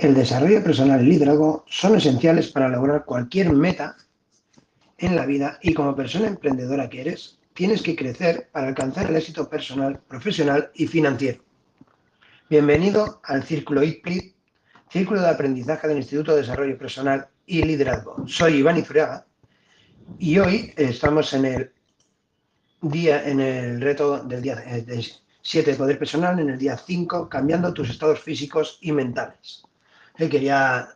El desarrollo personal y liderazgo son esenciales para lograr cualquier meta en la vida y como persona emprendedora que eres, tienes que crecer para alcanzar el éxito personal, profesional y financiero. Bienvenido al Círculo IPLIT, Círculo de Aprendizaje del Instituto de Desarrollo Personal y Liderazgo. Soy Iván Izuriaga y hoy estamos en el día, en el reto del día de 7 de poder personal, en el día 5, cambiando tus estados físicos y mentales. Eh, quería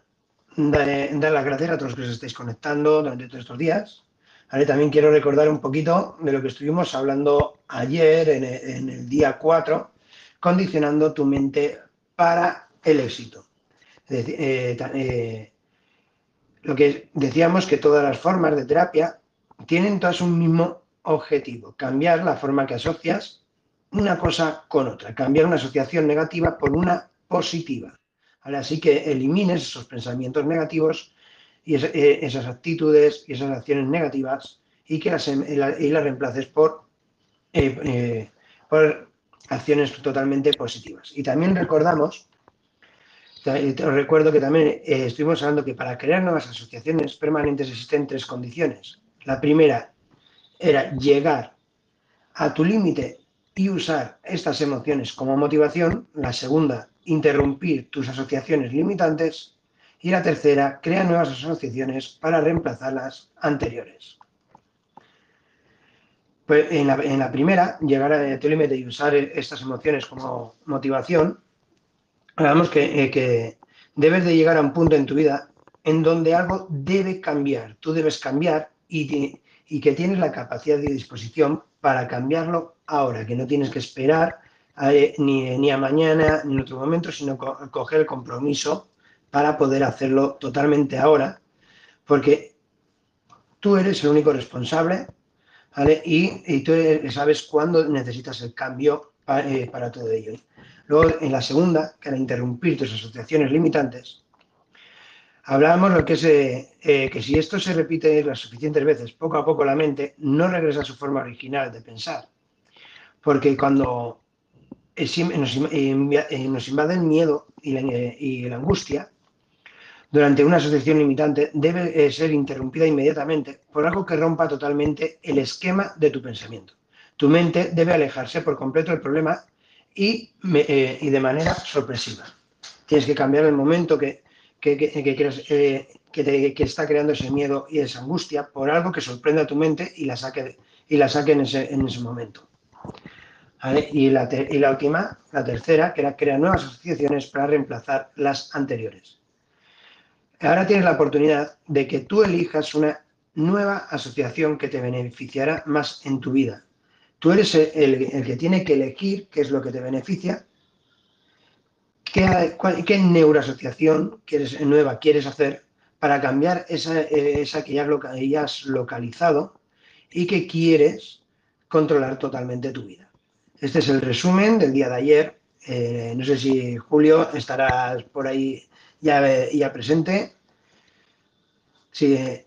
dar, dar, las gracias a todos los que os estáis conectando durante todos estos días. También quiero recordar un poquito de lo que estuvimos hablando ayer en el, en el día 4, condicionando tu mente para el éxito. Eh, eh, lo que decíamos que todas las formas de terapia tienen todas un mismo objetivo, cambiar la forma que asocias una cosa con otra, cambiar una asociación negativa por una positiva. Así que elimines esos pensamientos negativos y eh, esas actitudes y esas acciones negativas y que las, em, y las reemplaces por, eh, eh, por acciones totalmente positivas. Y también recordamos, te recuerdo que también estuvimos hablando que para crear nuevas asociaciones permanentes existen tres condiciones. La primera era llegar a tu límite y usar estas emociones como motivación. La segunda, interrumpir tus asociaciones limitantes. Y la tercera, crea nuevas asociaciones para reemplazar las anteriores. Pues en, la, primera, llegar a tu límite y usar estas emociones como motivación, hablamos que, eh, que debes de llegar a un punto en tu vida en donde algo debe cambiar. Tú debes cambiar y que tienes la capacidad y disposición para cambiarlo ahora, que no tienes que esperar eh, ni, a mañana ni en otro momento, sino coger el compromiso para poder hacerlo totalmente ahora, porque tú eres el único responsable y, tú sabes cuándo necesitas el cambio eh, para, todo ello. Luego, en la segunda, que era interrumpir tus asociaciones limitantes, hablábamos lo que es eh, que si esto se repite las suficientes veces, poco a poco la mente no regresa a su forma original de pensar. Porque cuando nos, eh, nos invade el miedo y la, angustia, durante una asociación limitante debe eh, ser interrumpida inmediatamente por algo que rompa totalmente el esquema de tu pensamiento. Tu mente debe alejarse por completo del problema y, eh, de manera sorpresiva. Tienes que cambiar el momento que, que, que, que, está creando ese miedo y esa angustia por algo que sorprenda a tu mente y la saque, y la saque en ese momento. Y, la última, la tercera, que era crear nuevas asociaciones para reemplazar las anteriores. Ahora tienes la oportunidad de que tú elijas una nueva asociación que te beneficiará más en tu vida. Tú eres el, que tiene que elegir qué es lo que te beneficia, qué, qué neuroasociación quieres, nueva quieres hacer para cambiar esa, que ya has localizado y que quieres controlar totalmente tu vida. Este es el resumen del día de ayer. Eh, no sé si Julio estarás por ahí ya, ya presente. Si,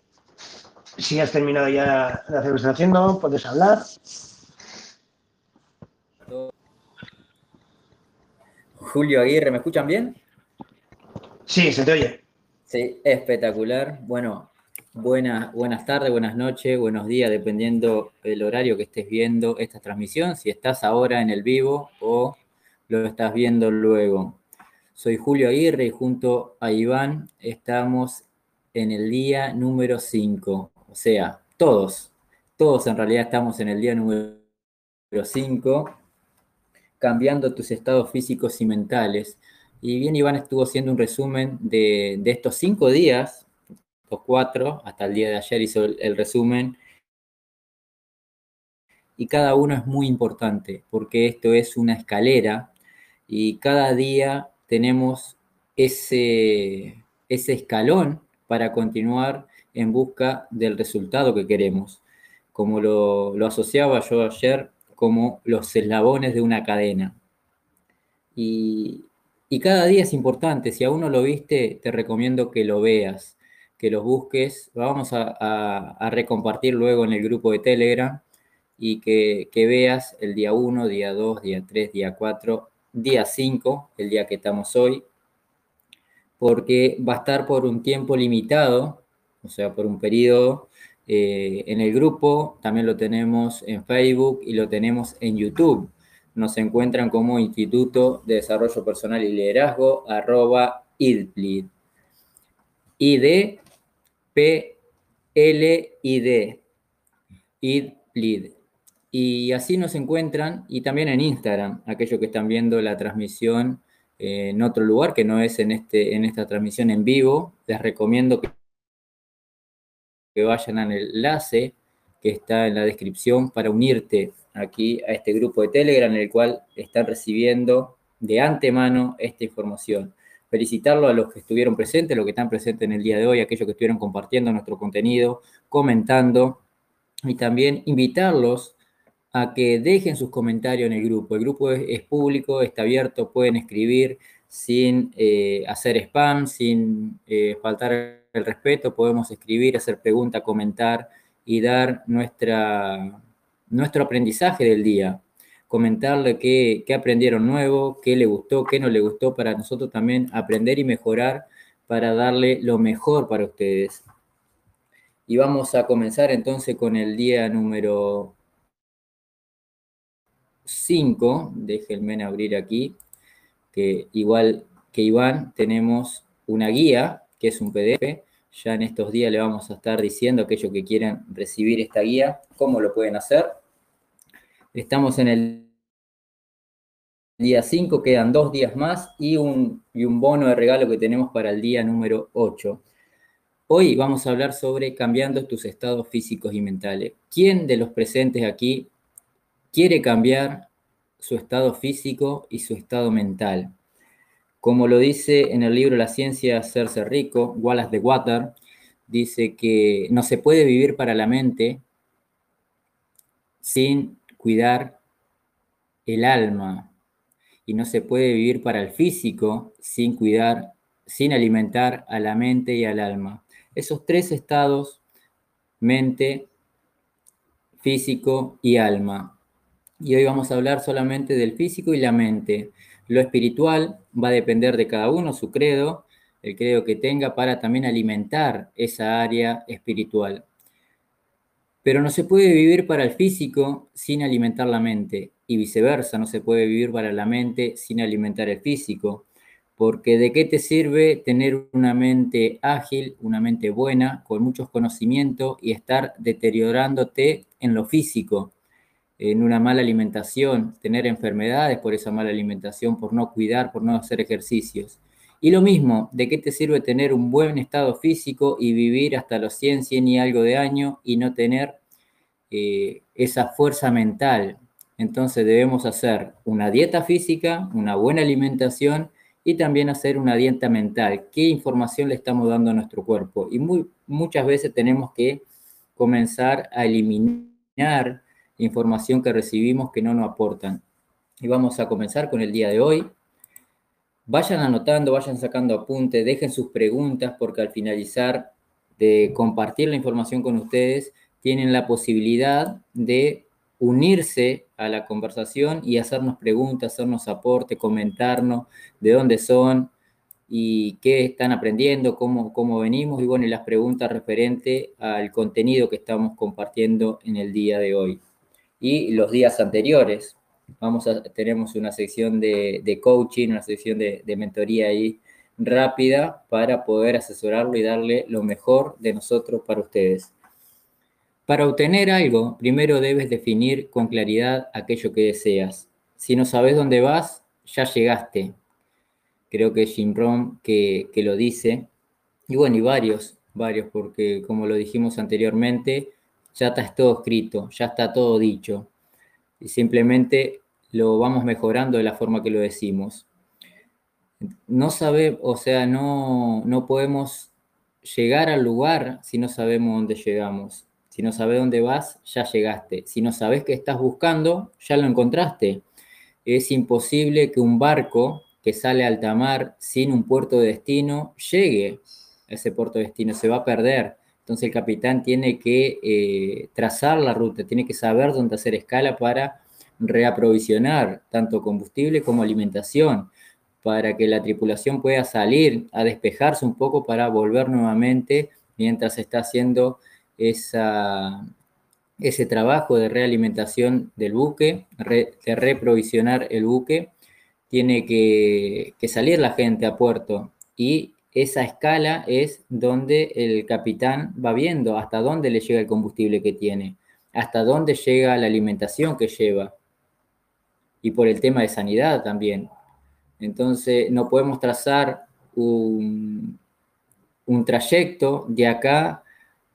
si has terminado ya de hacer lo que estás haciendo, puedes hablar. Julio Aguirre, ¿me escuchan bien? Sí, se te oye. Sí, espectacular. Bueno, Buenas, buenas tardes, buenas noches, buenos días, dependiendo del horario que estés viendo esta transmisión, si estás ahora en el vivo o lo estás viendo luego. Soy Julio Aguirre y junto a Iván estamos en el día número 5. O sea, todos, todos en realidad estamos en el día número 5, cambiando tus estados físicos y mentales. Y bien, Iván estuvo haciendo un resumen de, de estos cinco días los cuatro, hasta el día de ayer hizo el, resumen. Y cada uno es muy importante porque esto es una escalera y cada día tenemos ese, ese escalón para continuar en busca del resultado que queremos. Como lo, lo asociaba yo ayer como los eslabones de una cadena. Y, y cada día es importante. Si aún no lo viste, te recomiendo que lo veas que los busques. Vamos a, recompartir luego en el grupo de Telegram y que, veas el día 1, día 2, día 3, día 4, día 5, el día que estamos hoy, porque va a estar por un tiempo limitado, o sea, por un periodo eh, en el grupo, también lo tenemos en Facebook y lo tenemos en YouTube. Nos encuentran como Instituto de Desarrollo Personal y Liderazgo, arroba IDPLID. ID, P, L, I, D. IDPLID. Y así nos encuentran, y también en Instagram, aquellos que están viendo la transmisión eh, en otro lugar que no es en, este, en esta transmisión en vivo, les recomiendo que que vayan al enlace que está en la descripción para unirte aquí a este grupo de Telegram en el cual están recibiendo de antemano esta información. Felicitarlo a los que estuvieron presentes, los que están presentes en el día de hoy, aquellos que estuvieron compartiendo nuestro contenido, comentando y también invitarlos a que dejen sus comentarios en el grupo. El grupo es, público, está abierto, pueden escribir sin eh, hacer spam, sin eh, faltar el respeto, podemos escribir, hacer preguntas, comentar y dar nuestro aprendizaje del día. Comentarle qué, qué aprendieron nuevo, qué le gustó, qué no le gustó, para nosotros también aprender y mejorar para darle lo mejor para ustedes. Y vamos a comenzar entonces con el día número 5. Déjenme abrir aquí, que igual que Iván tenemos una guía, que es un PDF, ya en estos días le vamos a estar diciendo a aquellos que quieran recibir esta guía, cómo lo pueden hacer. Estamos en el día 5, quedan dos días más y un, y un bono de regalo que tenemos para el día número 8. Hoy vamos a hablar sobre cambiando tus estados físicos y mentales. ¿Quién de los presentes aquí quiere cambiar su estado físico y su estado mental? Como lo dice en el libro La ciencia de hacerse rico, Wallace de Water, dice que no se puede vivir para la mente sin cuidar el alma y no se puede vivir para el físico sin cuidar, sin alimentar a la mente y al alma. Esos tres estados, mente, físico y alma. Y hoy vamos a hablar solamente del físico y la mente. Lo espiritual va a depender de cada uno, su credo, el credo que tenga para también alimentar esa área espiritual. Pero no se puede vivir para el físico sin alimentar la mente y viceversa, no se puede vivir para la mente sin alimentar el físico, porque ¿de qué te sirve tener una mente ágil, una mente buena, con muchos conocimientos y estar deteriorándote en lo físico? en una mala alimentación, tener enfermedades por esa mala alimentación, por no cuidar, por no hacer ejercicios. Y lo mismo, ¿de qué te sirve tener un buen estado físico y vivir hasta los 100, 100 y algo de año y no tener eh, esa fuerza mental? Entonces debemos hacer una dieta física, una buena alimentación y también hacer una dieta mental. ¿Qué información le estamos dando a nuestro cuerpo? Y muchas veces tenemos que comenzar a eliminar información que recibimos que no nos aportan. Y vamos a comenzar con el día de hoy. Vayan anotando, vayan sacando apuntes, dejen sus preguntas porque al finalizar de compartir la información con ustedes, tienen la posibilidad de unirse a la conversación y hacernos preguntas, hacernos aporte, comentarnos de dónde son y qué están aprendiendo, cómo, cómo venimos y bueno, las preguntas referentes al contenido que estamos compartiendo en el día de hoy y los días anteriores. Vamos a, tenemos una sección de, coaching, una sección de, de, mentoría ahí rápida para poder asesorarlo y darle lo mejor de nosotros para ustedes. Para obtener algo, primero debes definir con claridad aquello que deseas. Si no sabes dónde vas, ya llegaste. Creo que es Jim Rohn que, que lo dice. Y bueno, y varios, varios, porque como lo dijimos anteriormente, ya está todo escrito, ya está todo dicho. Y simplemente lo vamos mejorando de la forma que lo decimos. No sabe, o sea, no, no podemos llegar al lugar si no sabemos dónde llegamos. Si no sabes dónde vas, ya llegaste. Si no sabes qué estás buscando, ya lo encontraste. Es imposible que un barco que sale a alta mar sin un puerto de destino llegue a ese puerto de destino, se va a perder. Entonces el capitán tiene que eh, trazar la ruta, tiene que saber dónde hacer escala para reaprovisionar tanto combustible como alimentación. para que la tripulación pueda salir a despejarse un poco para volver nuevamente mientras está haciendo esa, ese trabajo de realimentación del buque, de reprovisionar el buque. Tiene que salir la gente a puerto y esa escala es donde el capitán va viendo hasta dónde le llega el combustible que tiene, hasta dónde llega la alimentación que lleva. Y por el tema de sanidad también. Entonces, no podemos trazar un, trayecto de acá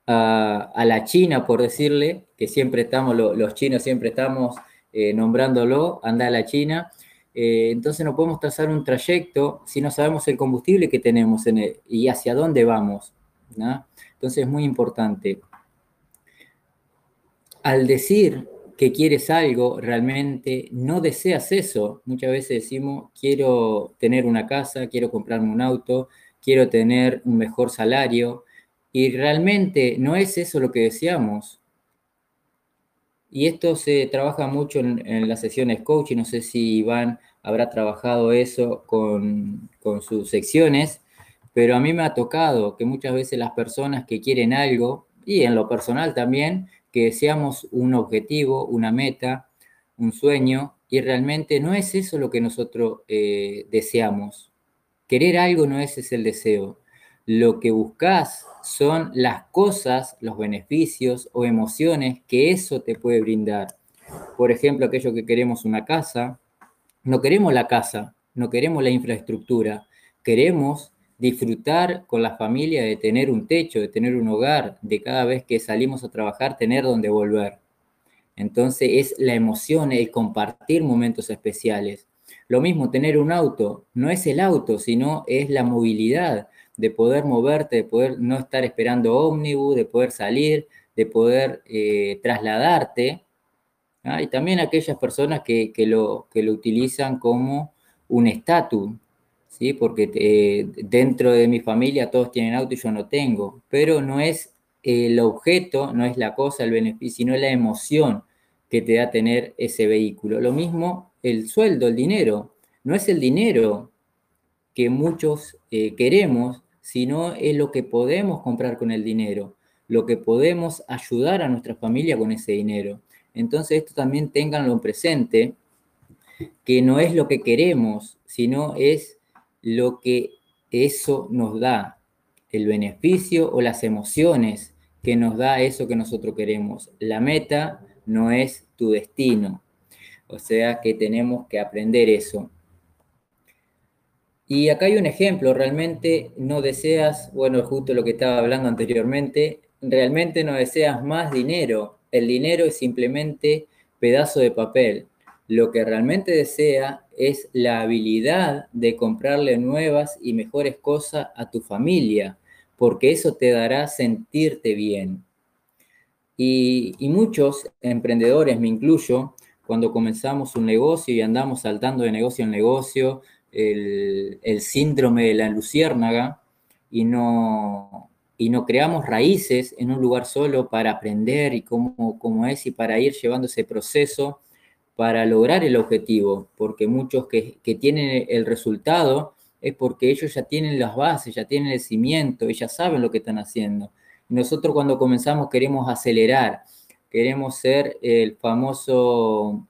a, la China, por decirle, que siempre estamos, los chinos siempre estamos eh, nombrándolo, anda a la China, eh, entonces no podemos trazar un trayecto si no sabemos el combustible que tenemos en y hacia dónde vamos. Entonces es muy importante. Al decir que quieres algo, realmente no deseas eso. Muchas veces decimos, quiero tener una casa, quiero comprarme un auto, quiero tener un mejor salario, y realmente no es eso lo que deseamos. Y esto se trabaja mucho en, las sesiones coaching, no sé si Iván habrá trabajado eso con, sus secciones, pero a mí me ha tocado que muchas veces las personas que quieren algo, y en lo personal también, que deseamos un objetivo, una meta, un sueño, y realmente no es eso lo que nosotros eh, deseamos. Querer algo no es el deseo. Lo que buscas son las cosas, los beneficios o emociones que eso te puede brindar. Por ejemplo, aquello que queremos una casa, no queremos la casa, no queremos la infraestructura, queremos disfrutar con la familia de tener un techo, de tener un hogar, de cada vez que salimos a trabajar tener donde volver. Entonces es la emoción, el compartir momentos especiales. Lo mismo, tener un auto, no es el auto, sino es la movilidad, de poder moverte, de poder no estar esperando ómnibus, de poder salir, de poder eh, trasladarte. Y también aquellas personas que, lo, que lo utilizan como un estatus, ¿sí? porque eh, dentro de mi familia todos tienen auto y yo no tengo, pero no es el objeto, no es la cosa, el beneficio, sino la emoción que te da tener ese vehículo. Lo mismo el sueldo, el dinero. No es el dinero que muchos eh, queremos, sino es lo que podemos comprar con el dinero, lo que podemos ayudar a nuestra familia con ese dinero. Entonces esto también tenganlo presente, que no es lo que queremos, sino es lo que eso nos da, el beneficio o las emociones que nos da eso que nosotros queremos. La meta no es tu destino. O sea que tenemos que aprender eso. Y acá hay un ejemplo, realmente no deseas, bueno, justo lo que estaba hablando anteriormente, realmente no deseas más dinero. El dinero es simplemente pedazo de papel. Lo que realmente desea es la habilidad de comprarle nuevas y mejores cosas a tu familia, porque eso te dará sentirte bien. Y, y muchos emprendedores, me incluyo, cuando comenzamos un negocio y andamos saltando de negocio en negocio, el, síndrome de la luciérnaga y no, y no creamos raíces en un lugar solo para aprender y cómo, cómo es y para ir llevando ese proceso para lograr el objetivo, porque muchos que, que, tienen el resultado es porque ellos ya tienen las bases, ya tienen el cimiento y ya saben lo que están haciendo. Nosotros cuando comenzamos queremos acelerar, queremos ser el famoso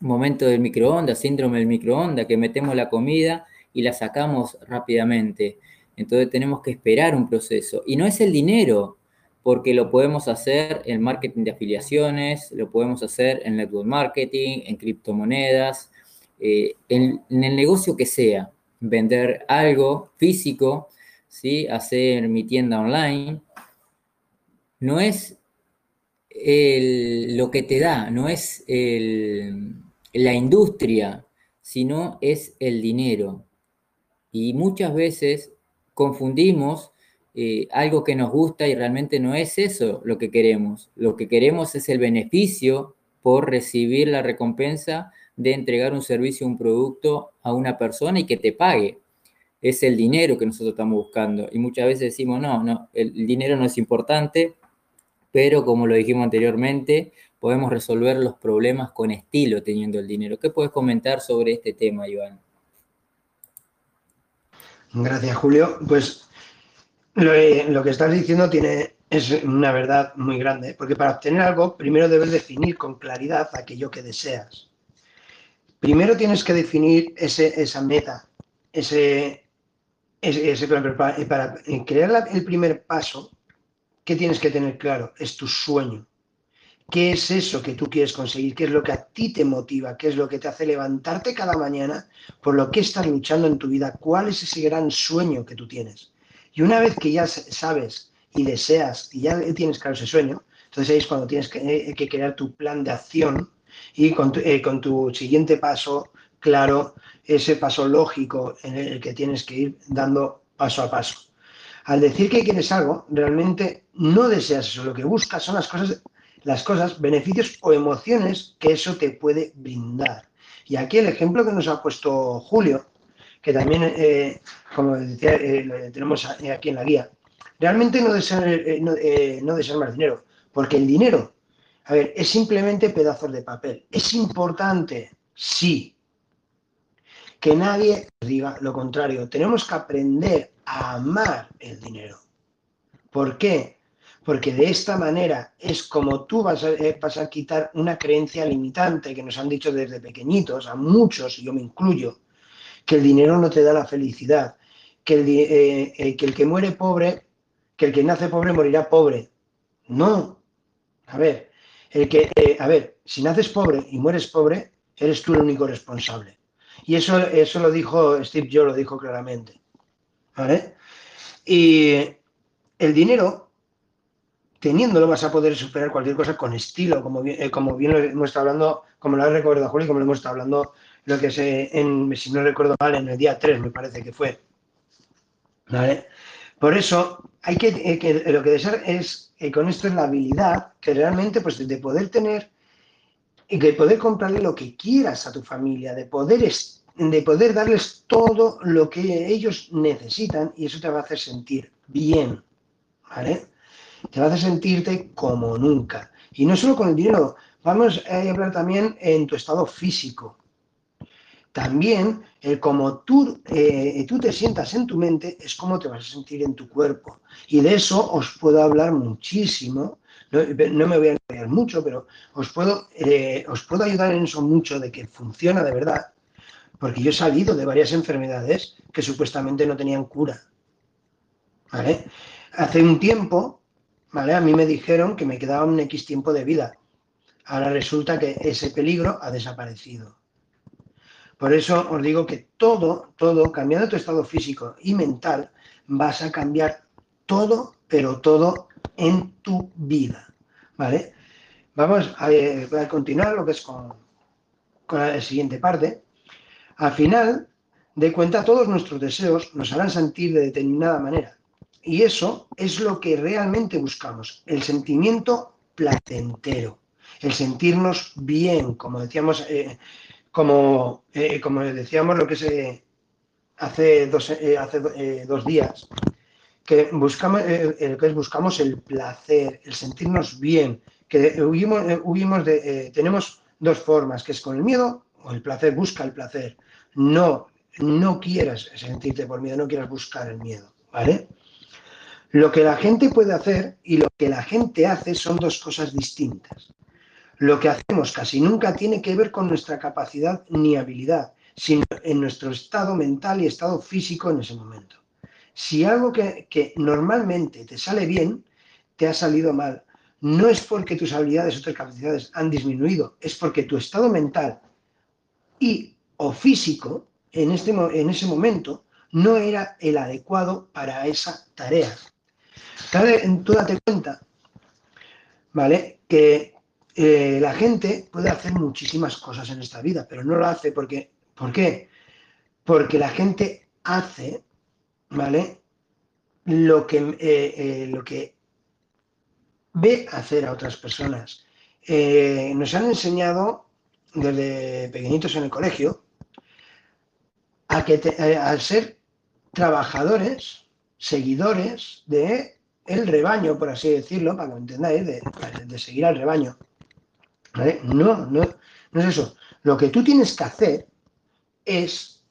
momento del microondas, síndrome del microondas, que metemos la comida y la sacamos rápidamente. Entonces tenemos que esperar un proceso. Y no es el dinero, porque lo podemos hacer en marketing de afiliaciones, lo podemos hacer en network marketing, en criptomonedas, eh, en, el negocio que sea, vender algo físico, ¿sí? hacer mi tienda online. No es lo que te da, no es el, la industria, sino es el dinero. Y muchas veces confundimos eh, algo que nos gusta y realmente no es eso lo que queremos. Lo que queremos es el beneficio por recibir la recompensa de entregar un servicio, un producto a una persona y que te pague. Es el dinero que nosotros estamos buscando. Y muchas veces decimos, no, no, el dinero no es importante, pero como lo dijimos anteriormente, podemos resolver los problemas con estilo teniendo el dinero. ¿Qué puedes comentar sobre este tema, Iván? Gracias, Julio. Pues lo, lo, que estás diciendo tiene, es una verdad muy grande, porque para obtener algo, primero debes definir con claridad aquello que deseas. Primero tienes que definir ese, esa meta, ese, ese, para, para crear el primer paso, ¿qué tienes que tener claro? Es tu sueño. ¿Qué es eso que tú quieres conseguir? ¿Qué es lo que a ti te motiva? ¿Qué es lo que te hace levantarte cada mañana? ¿Por lo que estás luchando en tu vida? ¿Cuál es ese gran sueño que tú tienes? Y una vez que ya sabes y deseas y ya tienes claro ese sueño, entonces ahí es cuando tienes que, eh, crear tu plan de acción y eh, con tu siguiente paso, claro, ese paso lógico en el que tienes que ir dando paso a paso. Al decir que quieres algo, realmente no deseas eso, lo que buscas son las cosas las cosas, beneficios o emociones que eso te puede brindar. Y aquí el ejemplo que nos ha puesto Julio, que también, eh, como decía, eh, tenemos aquí en la guía, realmente no desear, eh, no, no más dinero, porque el dinero, a ver, es simplemente pedazos de papel. Es importante, sí, que nadie diga lo contrario. Tenemos que aprender a amar el dinero. ¿Por qué? Porque de esta manera es como tú vas a, eh, a quitar una creencia limitante que nos han dicho desde pequeñitos, a muchos, y yo me incluyo, que el dinero no te da la felicidad, que el, eh, eh, que muere pobre, que el que nace pobre morirá pobre. No. A ver, el que, a ver, si naces pobre y mueres pobre, eres tú el único responsable. Y eso, eso lo dijo Steve Jobs, lo dijo claramente. ¿Vale? Y el dinero teniéndolo vas a poder superar cualquier cosa con estilo, como bien, eh, como lo hemos estado hablando, como lo ha recordado Julio, como lo hemos estado hablando, lo que se, en, si no recuerdo mal, en el día 3 me parece que fue. ¿Vale? Por eso, hay que, eh, que lo que desear es, eh, con esto es la habilidad que realmente, pues, de poder tener y de poder comprarle lo que quieras a tu familia, de poder, de poder darles todo lo que ellos necesitan y eso te va a hacer sentir bien, ¿vale? Te va a sentirte como nunca. Y no solo con el dinero, vamos a hablar también en tu estado físico. También el como tú, eh, tú te sientas en tu mente es como te vas a sentir en tu cuerpo. Y de eso os puedo hablar muchísimo. No, me voy a enrollar mucho, pero os puedo, eh, os puedo ayudar en eso mucho de que funciona de verdad. Porque yo he salido de varias enfermedades que supuestamente no tenían cura. ¿Vale? Hace un tiempo ¿vale? A mí me dijeron que me quedaba un X tiempo de vida. Ahora resulta que ese peligro ha desaparecido. Por eso os digo que todo, todo, cambiando tu estado físico y mental, vas a cambiar todo, pero todo en tu vida. ¿Vale? Vamos a, eh, continuar lo que es con, con la siguiente parte. Al final de cuenta, todos nuestros deseos nos harán sentir de determinada manera. Y eso es lo que realmente buscamos, el sentimiento placentero, el sentirnos bien, como decíamos, eh, como, eh, como decíamos lo que se hace dos, eh, hace, dos días, que buscamos, que es buscamos el placer, el sentirnos bien, que de, tenemos dos formas, que es con el miedo o el placer, busca el placer. No, no quieras sentirte por miedo, no quieras buscar el miedo, ¿vale? Lo que la gente puede hacer y lo que la gente hace son dos cosas distintas. Lo que hacemos casi nunca tiene que ver con nuestra capacidad ni habilidad, sino en nuestro estado mental y estado físico en ese momento. Si algo que, normalmente te sale bien, te ha salido mal, no es porque tus habilidades o tus capacidades han disminuido, es porque tu estado mental y o físico en, este, ese momento no era el adecuado para esa tarea. Tú date cuenta, ¿vale? Que eh, la gente puede hacer muchísimas cosas en esta vida, pero no lo hace porque, ¿por qué? Porque la gente hace, ¿vale? Lo que, eh, eh, lo que ve hacer a otras personas. nos han enseñado desde pequeñitos en el colegio a que al ser trabajadores, seguidores de el rebaño, por así decirlo, para que me entendáis, de, seguir al rebaño. No, no, no es eso. Lo que tú tienes que hacer es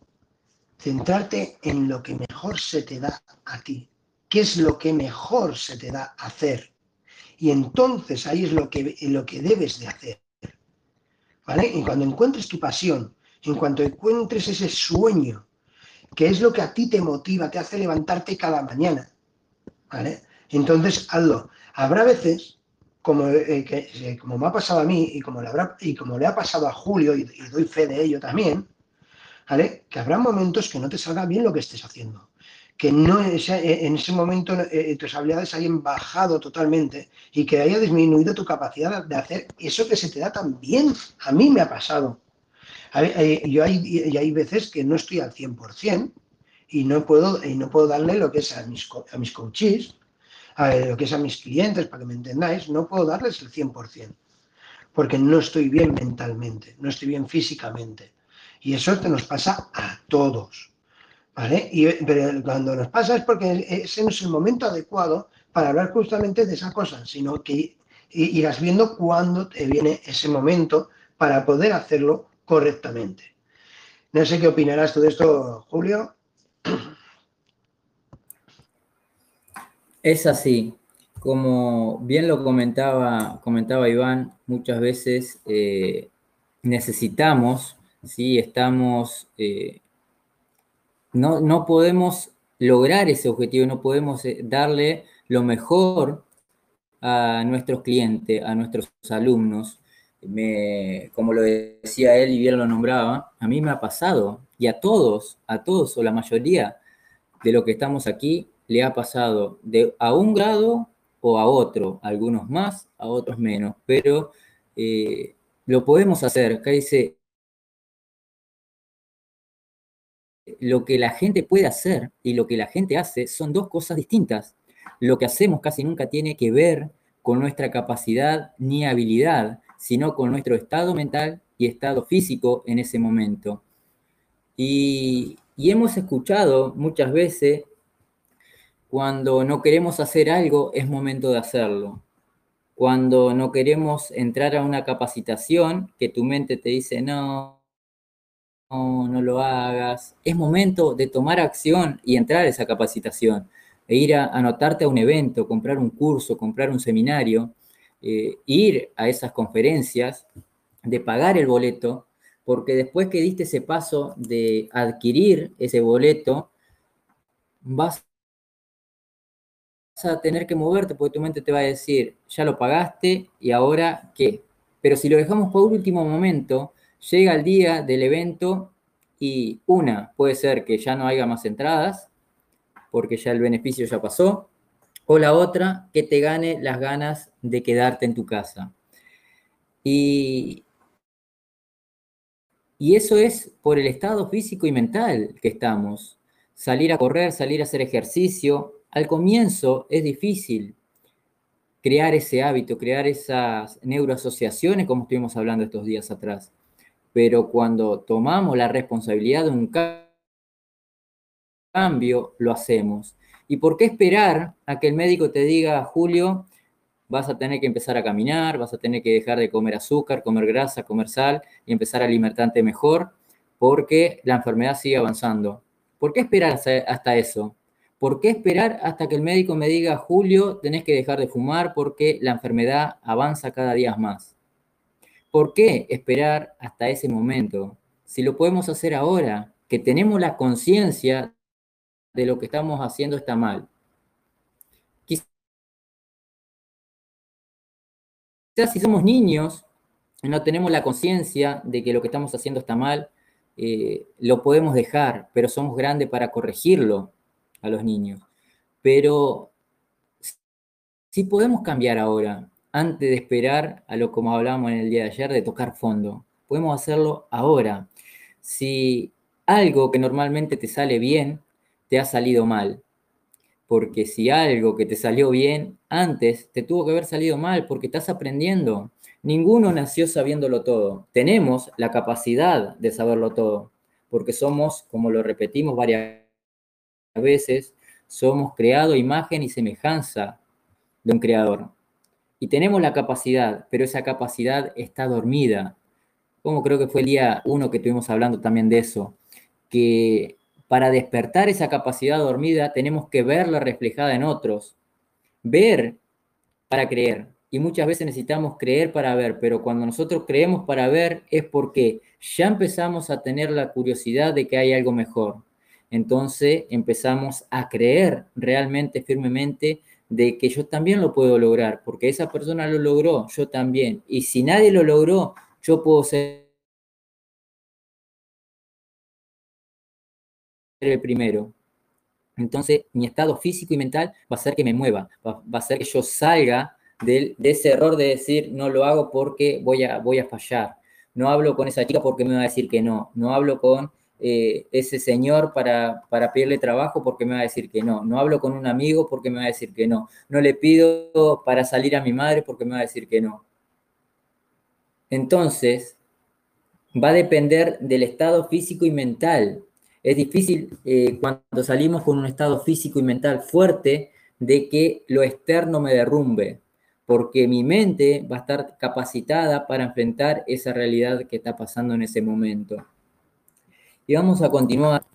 centrarte en lo que mejor se te da a ti. ¿Qué es lo que mejor se te da hacer? Y entonces ahí es lo que, lo que debes de hacer. ¿Vale? Y cuando encuentres tu pasión, en cuanto encuentres ese sueño, que es lo que a ti te motiva, te hace levantarte cada mañana, ¿vale? Entonces hazlo. Habrá veces, como, eh, que, eh, como me ha pasado a mí y como le, habrá, y como le ha pasado a Julio, y, doy fe de ello también. Que habrá momentos que no te salga bien lo que estés haciendo que no en ese momento eh, tus habilidades hayan bajado totalmente y que haya disminuido tu capacidad de hacer eso que se te da tan bien. A mí me ha pasado. Yo hay, y hay veces que no estoy al 100% y no puedo, y no puedo darle lo que es a mis, a mis coaches, a lo que es a mis clientes, para que me entendáis, no puedo darles el 100%, porque no estoy bien mentalmente, no estoy bien físicamente. Y eso te nos pasa a todos. ¿Vale? Pero cuando nos pasa es porque ese no es el momento adecuado para hablar justamente de esa cosa, sino que irás viendo cuándo te viene ese momento para poder hacerlo correctamente. No sé qué opinarás tú de esto, Julio. Es así. Como bien lo comentaba, comentaba Iván, muchas veces eh, necesitamos, ¿sí? estamos eh, no, podemos lograr ese objetivo, no podemos eh, darle lo mejor a nuestros clientes, a nuestros alumnos. como lo decía él y bien lo nombraba, a mí me ha pasado, y a todos, a todos o la mayoría de lo que estamos aquí, le ha pasado de a un grado o a otro, algunos más, a otros menos, pero eh, lo podemos hacer. Acá dice, lo que la gente puede hacer y lo que la gente hace son dos cosas distintas. Lo que hacemos casi nunca tiene que ver con nuestra capacidad ni habilidad, sino con nuestro estado mental y estado físico en ese momento. Y, hemos escuchado muchas veces, cuando no queremos hacer algo, es momento de hacerlo. Cuando no queremos entrar a una capacitación, que tu mente te dice, no, no, lo hagas. Es momento de tomar acción y entrar a esa capacitación, e ir a anotarte a un evento, comprar un curso, comprar un seminario, eh, ir a esas conferencias, de pagar el boleto, porque después que diste ese paso de adquirir ese boleto, vas a tener que moverte porque tu mente te va a decir, ya lo pagaste y ahora qué. Pero si lo dejamos por último momento, Llega el día del evento y una, puede ser que ya no haya más entradas, porque ya el beneficio ya pasó, o la otra, que te gane las ganas de quedarte en tu casa. Y, y eso es por el estado físico y mental que estamos. Salir a correr, salir a hacer ejercicio, al comienzo es difícil crear ese hábito, crear esas neuroasociaciones como estuvimos hablando estos días atrás pero cuando tomamos la responsabilidad de un cambio, lo hacemos. ¿Y por qué esperar a que el médico te diga, Julio, vas a tener que empezar a caminar, vas a tener que dejar de comer azúcar, comer grasa, comer sal y empezar a alimentarte mejor? Porque la enfermedad sigue avanzando. ¿Por qué esperar hasta eso? ¿Por qué esperar hasta que el médico me diga, Julio, tenés que dejar de fumar porque la enfermedad avanza cada día más? ¿Por qué esperar hasta ese momento? Si lo podemos hacer ahora, que tenemos la conciencia de lo que estamos haciendo está mal. Quizás si somos niños, no tenemos la conciencia de que lo que estamos haciendo está mal, eh, lo podemos dejar, pero somos grandes para corregirlo a los niños. Pero si podemos cambiar ahora, antes de esperar a lo como hablábamos en el día de ayer, de tocar fondo. Podemos hacerlo ahora. Si algo que normalmente te sale bien, te ha salido mal. Porque si algo que te salió bien antes, te tuvo que haber salido mal porque estás aprendiendo. Ninguno nació sabiéndolo todo. Tenemos la capacidad de saberlo todo, porque somos, como lo repetimos varias veces, somos creado imagen y semejanza de un creador. Y tenemos la capacidad, pero esa capacidad está dormida. Como creo que fue el día uno que estuvimos hablando también de eso, que para despertar esa capacidad dormida tenemos que verla reflejada en otros. Ver para creer. Y muchas veces necesitamos creer para ver, pero cuando nosotros creemos para ver es porque ya empezamos a tener la curiosidad de que hay algo mejor. Entonces empezamos a creer realmente, firmemente, de que yo también lo puedo lograr, porque esa persona lo logró, yo también. Y si nadie lo logró, yo puedo ser el primero. Entonces, mi estado físico y mental va a ser que me mueva, va, a ser que yo salga de, ese error de decir, no lo hago porque voy a, voy a fallar. No hablo con esa chica porque me va a decir que no. No hablo con eh, ese señor para, para pedirle trabajo porque me va a decir que no. No hablo con un amigo porque me va a decir que no. No le pido para salir a mi madre porque me va a decir que no. Entonces, va a depender del estado físico y mental. Es difícil eh, cuando salimos con un estado físico y mental fuerte de que lo externo me derrumbe, porque mi mente va a estar capacitada para enfrentar esa realidad que está pasando en ese momento. Y vamos a continuar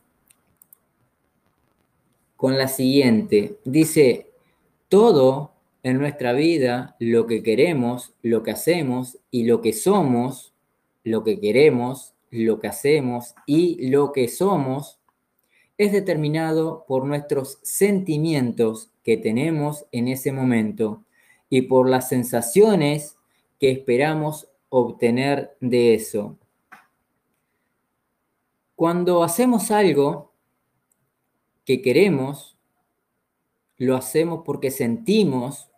con la siguiente. Dice, todo en nuestra vida, lo que queremos, lo que hacemos y lo que somos, lo que queremos, lo que hacemos y lo que somos es determinado por nuestros sentimientos que tenemos en ese momento y por las sensaciones que esperamos obtener de eso. Cuando hacemos algo que queremos, lo hacemos porque sentimos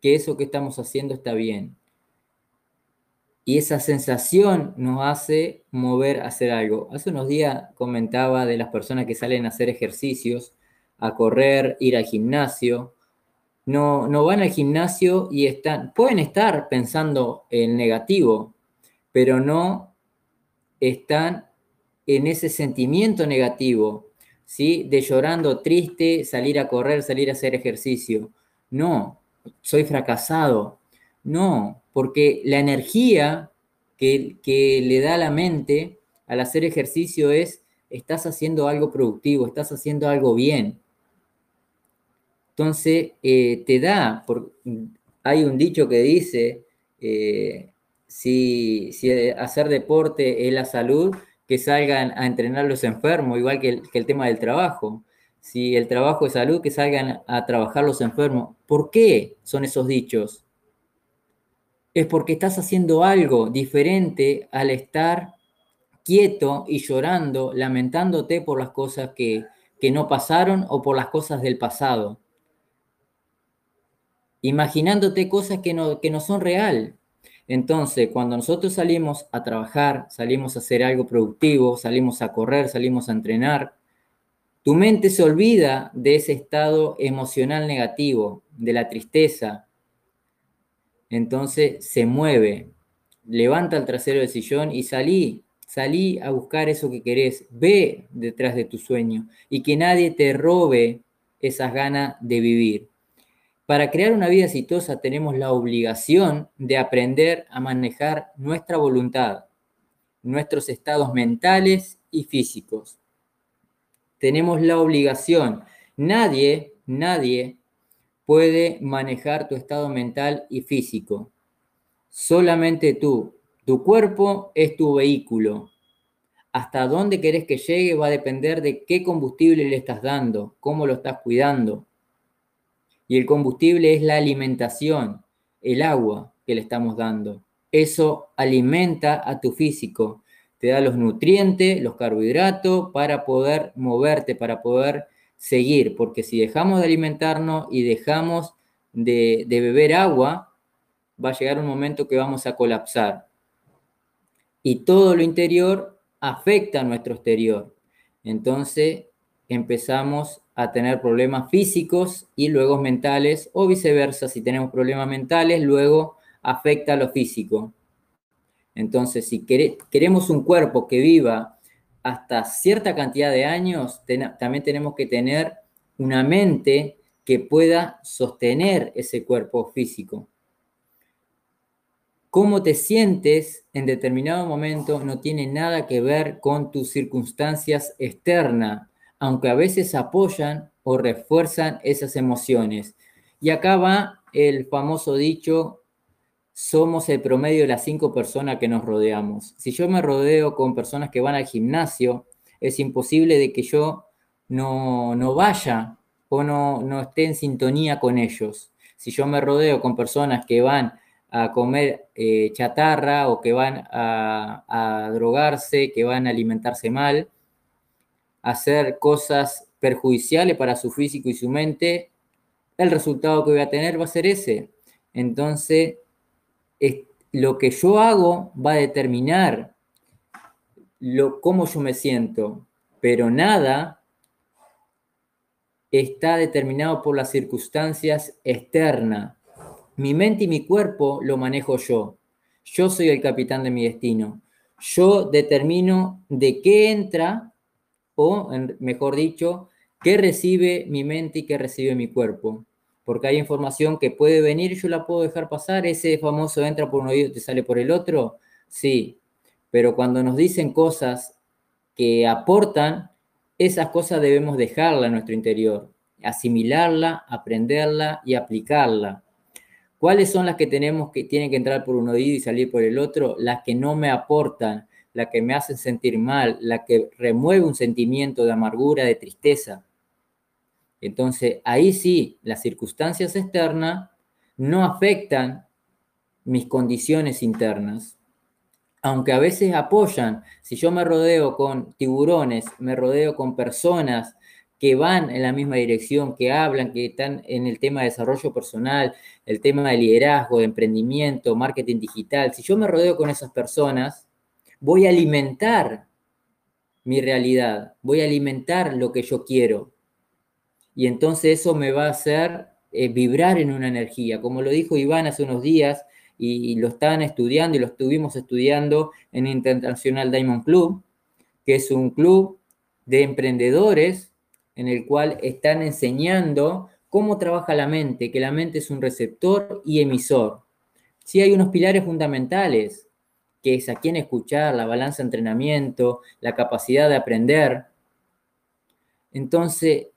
que eso que estamos haciendo está bien. Y esa sensación nos hace mover a hacer algo. Hace unos días comentaba de las personas que salen a hacer ejercicios, a correr, ir al gimnasio. No, no van al gimnasio y están, pueden estar pensando en negativo, pero no están en ese sentimiento negativo, ¿sí? De llorando triste, salir a correr, salir a hacer ejercicio. No, soy fracasado. No, porque la energía que, le da la mente al hacer ejercicio es, estás haciendo algo productivo, estás haciendo algo bien. Entonces, eh, te da, por, hay un dicho que dice, eh, si, hacer deporte es la salud, que salgan a entrenar los enfermos, igual que el, que tema del trabajo. Si el trabajo es salud, que salgan a trabajar los enfermos. ¿Por qué son esos dichos? es porque estás haciendo algo diferente al estar quieto y llorando, lamentándote por las cosas que, no pasaron o por las cosas del pasado. Imaginándote cosas que no, que no son real. Entonces, cuando nosotros salimos a trabajar, salimos a hacer algo productivo, salimos a correr, salimos a entrenar, tu mente se olvida de ese estado emocional negativo, de la tristeza, entonces se mueve, levanta el trasero del sillón y salí, salí a buscar eso que querés, ve detrás de tu sueño y que nadie te robe esas ganas de vivir. Para crear una vida exitosa tenemos la obligación de aprender a manejar nuestra voluntad, nuestros estados mentales y físicos. Tenemos la obligación. Nadie, nadie puede manejar tu estado mental y físico. Solamente tú. Tu cuerpo es tu vehículo. Hasta dónde querés que llegue va a depender de qué combustible le estás dando, cómo lo estás cuidando. Y el combustible es la alimentación, el agua que le estamos dando. Eso alimenta a tu físico, te da los nutrientes, los carbohidratos para poder moverte, para poder seguir, porque si dejamos de alimentarnos y dejamos de, beber agua, va a llegar un momento que vamos a colapsar. Y todo lo interior afecta a nuestro exterior. Entonces empezamos a tener problemas físicos y luego mentales, o viceversa, si tenemos problemas mentales, luego afecta a lo físico. Entonces, si queremos un cuerpo que viva hasta cierta cantidad de años, también tenemos que tener una mente que pueda sostener ese cuerpo físico. Cómo te sientes en determinado momento no tiene nada que ver con tus circunstancias externas. Aunque a veces apoyan o refuerzan esas emociones. Y acá va el famoso dicho, somos el promedio de las cinco personas que nos rodeamos. Si yo me rodeo con personas que van al gimnasio, es imposible de que yo no, no vaya o no, no esté en sintonía con ellos. Si yo me rodeo con personas que van a comer eh, chatarra o que van a, a, drogarse, que van a alimentarse mal, hacer cosas perjudiciales para su físico y su mente, el resultado que voy a tener va a ser ese. Entonces, es, lo que yo hago va a determinar lo, cómo yo me siento, pero nada está determinado por las circunstancias externas. Mi mente y mi cuerpo lo manejo yo. Yo soy el capitán de mi destino. Yo determino de qué entra, o mejor dicho, qué recibe mi mente y qué recibe mi cuerpo. Porque hay información que puede venir y yo la puedo dejar pasar. Ese famoso entra por un oído y te sale por el otro. Sí, pero cuando nos dicen cosas que aportan, esas cosas debemos dejarla en nuestro interior, asimilarla, aprenderla y aplicarla. ¿Cuáles son las que tenemos que tienen que entrar por un oído y salir por el otro? Las que no me aportan, las que me hacen sentir mal, la que remueve un sentimiento de amargura, de tristeza. Entonces, ahí sí, las circunstancias externas no afectan mis condiciones internas aunque a veces apoyan, si yo me rodeo con tiburones, me rodeo con personas que van en la misma dirección, que hablan, que están en el tema de desarrollo personal, el tema de liderazgo, de emprendimiento, marketing digital, si yo me rodeo con esas personas, voy a alimentar mi realidad, voy a alimentar lo que yo quiero. Y entonces eso me va a hacer eh, vibrar en una energía. Como lo dijo Iván hace unos días, y, lo están estudiando y lo estuvimos estudiando en Internacional Diamond Club, que es un club de emprendedores en el cual están enseñando cómo trabaja la mente, que la mente es un receptor y emisor. Sí hay unos pilares fundamentales, es a quién escuchar, la balanza de entrenamiento, la capacidad de aprender. Entonces,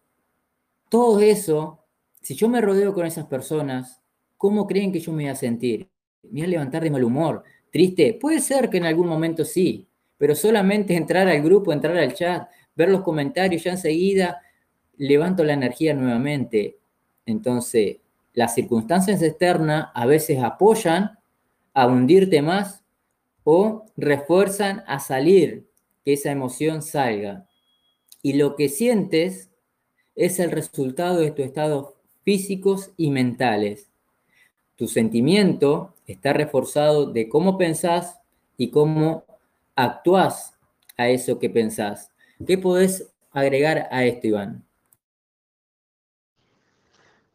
todo eso, si yo me rodeo con esas personas, ¿cómo creen que yo me voy a sentir? me voy a levantar de mal humor, triste. Puede ser que en algún momento sí, pero solamente entrar al grupo, entrar al chat, ver los comentarios, ya enseguida levanto la energía nuevamente. Entonces, las circunstancias externas a veces apoyan a hundirte más o refuerzan a salir, que esa emoción salga. Y lo que sientes es el resultado de tus estados físicos y mentales. Tu sentimiento está reforzado de cómo pensás y cómo actuás a eso que pensás. ¿Qué podés agregar a esto, Iván?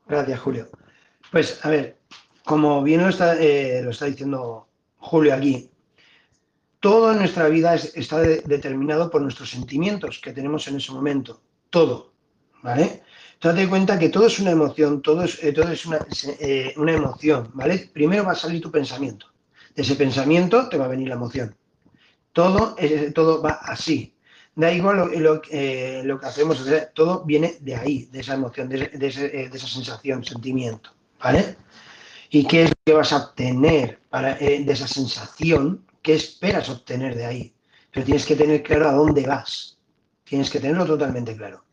Gracias, Julio. Pues, a ver, como bien lo está, eh, lo está diciendo Julio aquí, todo en nuestra vida está determinado por nuestros sentimientos que tenemos en ese momento. Todo, ¿vale? Date cuenta que todo es una emoción, todo es, eh, eh, una, emoción, ¿vale? Primero va a salir tu pensamiento. De ese pensamiento te va a venir la emoción. Todo, todo va así. Da igual lo, eh, que hacemos, todo viene de ahí, de esa emoción, de, de, de, esa sensación, sentimiento, ¿vale? ¿Y qué es lo que vas a obtener de esa sensación? ¿Qué esperas obtener de ahí? Pero tienes que tener claro a dónde vas. Tienes que tenerlo totalmente claro.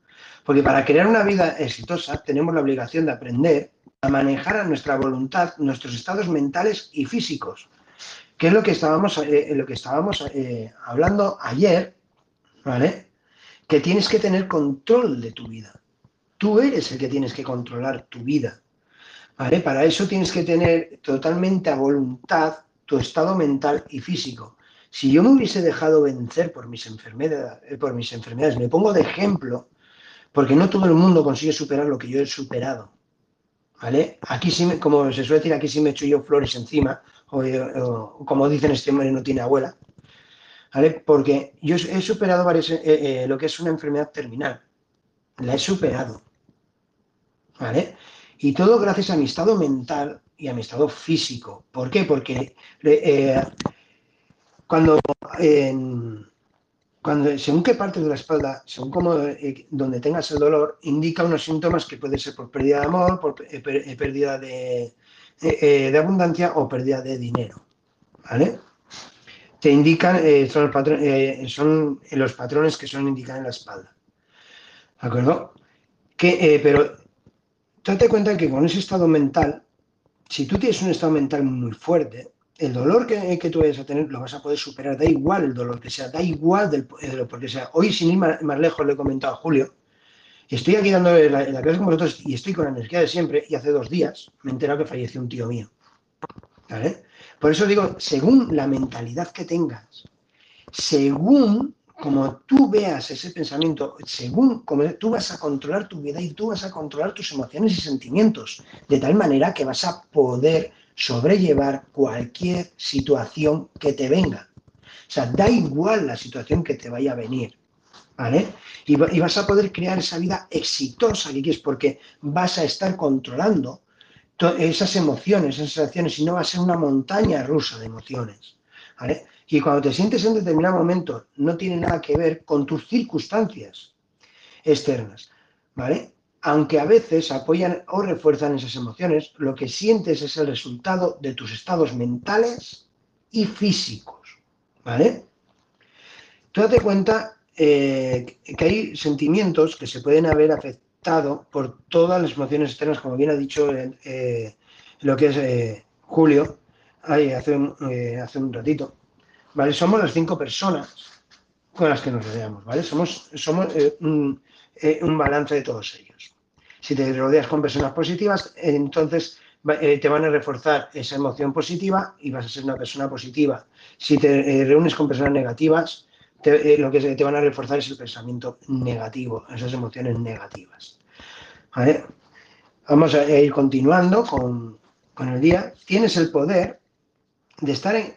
Porque para crear una vida exitosa tenemos la obligación de aprender a manejar a nuestra voluntad nuestros estados mentales y físicos, que es lo que estábamos, eh, lo que estábamos eh, hablando ayer, ¿vale? Que tienes que tener control de tu vida. Tú eres el que tienes que controlar tu vida, ¿vale? Para eso tienes que tener totalmente a voluntad estado mental y físico. Si yo me hubiese dejado vencer por mis enfermedades, por mis enfermedades, me pongo de ejemplo, porque no todo el mundo consigue superar lo que yo he superado. ¿Vale? Aquí sí, como se suele decir, aquí sí me echo yo flores encima, o, como dicen, este hombre no tiene abuela. ¿Vale? Porque yo he superado varias, eh, eh, lo que es una enfermedad terminal. La he superado. ¿Vale? Y todo gracias a mi estado mental y a mi estado físico. ¿Por qué? Porque eh, cuando cuando, según qué parte de la espalda, según cómo, eh, donde tengas el dolor, indica unos síntomas que pueden ser por pérdida de amor, por eh, eh, pérdida de, de, abundancia o pérdida de dinero. ¿Vale? Te indican, son, los patrones, son los patrones que son indicados en la espalda. ¿De acuerdo? Que, pero date cuenta que con ese estado mental, si tú tienes un estado mental muy fuerte, el dolor que, tú vayas a tener lo vas a poder superar, da igual el dolor que sea, da igual del, eh, porque sea. Hoy, sin ir más, lejos, le he comentado a Julio, estoy aquí dando la, la, clase con vosotros y estoy con la energía de siempre, y hace dos días me he enterado que falleció un tío mío. Por eso digo, según la mentalidad que tengas, según como tú veas ese pensamiento, según como tú vas a controlar tu vida y tú vas a controlar tus emociones y sentimientos, de tal manera que vas a poder sobrellevar cualquier situación que te venga. O sea, da igual la situación que te vaya a venir, ¿vale? Y, vas a poder crear esa vida exitosa que quieres porque vas a estar controlando esas emociones, esas sensaciones y no va a ser una montaña rusa de emociones, ¿vale? Y cuando te sientes en determinado momento no tiene nada que ver con tus circunstancias externas, ¿vale? aunque a veces apoyan o refuerzan esas emociones, lo que sientes es el resultado de tus estados mentales y físicos. ¿Vale? Tú date cuenta eh, que hay sentimientos que se pueden haber afectado por todas las emociones externas, como bien ha dicho eh, lo que es eh, Julio hace, hace un ratito. ¿Vale? Somos las cinco personas con las que nos rodeamos, ¿vale? Somos, somos un, un balance de todos ellos. Si te rodeas con personas positivas, entonces eh, te van a reforzar esa emoción positiva y vas a ser una persona positiva. Si te eh, reúnes con personas negativas, eh, lo que te van a reforzar es el pensamiento negativo, esas emociones negativas. Vamos a ir continuando con, el día. Tienes el poder de estar en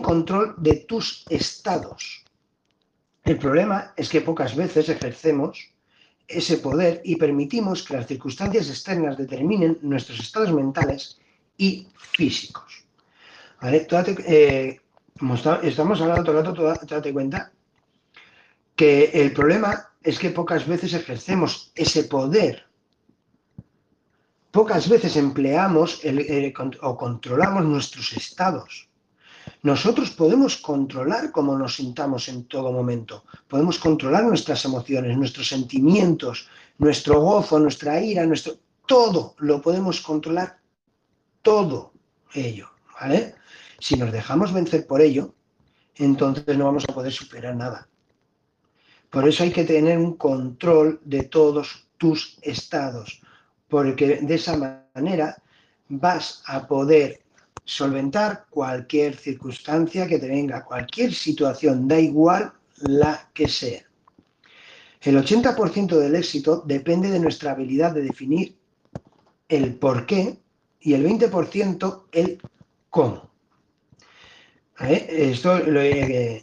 control de tus estados. El problema es que pocas veces ejercemos ese poder y permitimos que las circunstancias externas determinen nuestros estados mentales y físicos. ¿Vale? Eh, estamos hablando todo el rato, date cuenta que el problema es que pocas veces ejercemos ese poder. Pocas veces empleamos o controlamos nuestros estados. Nosotros podemos controlar cómo nos sintamos en todo momento. Podemos controlar nuestras emociones, nuestros sentimientos, nuestro gozo, nuestra ira, nuestro... Todo lo podemos controlar, todo ello, ¿vale? Si nos dejamos vencer por ello, entonces no vamos a poder superar nada. Por eso hay que tener un control de todos tus estados, porque de esa manera vas a poder solventar cualquier circunstancia que te venga, cualquier situación, da igual la que sea. El 80% del éxito depende de nuestra habilidad de definir el por qué y el 20% el cómo. Esto lo he,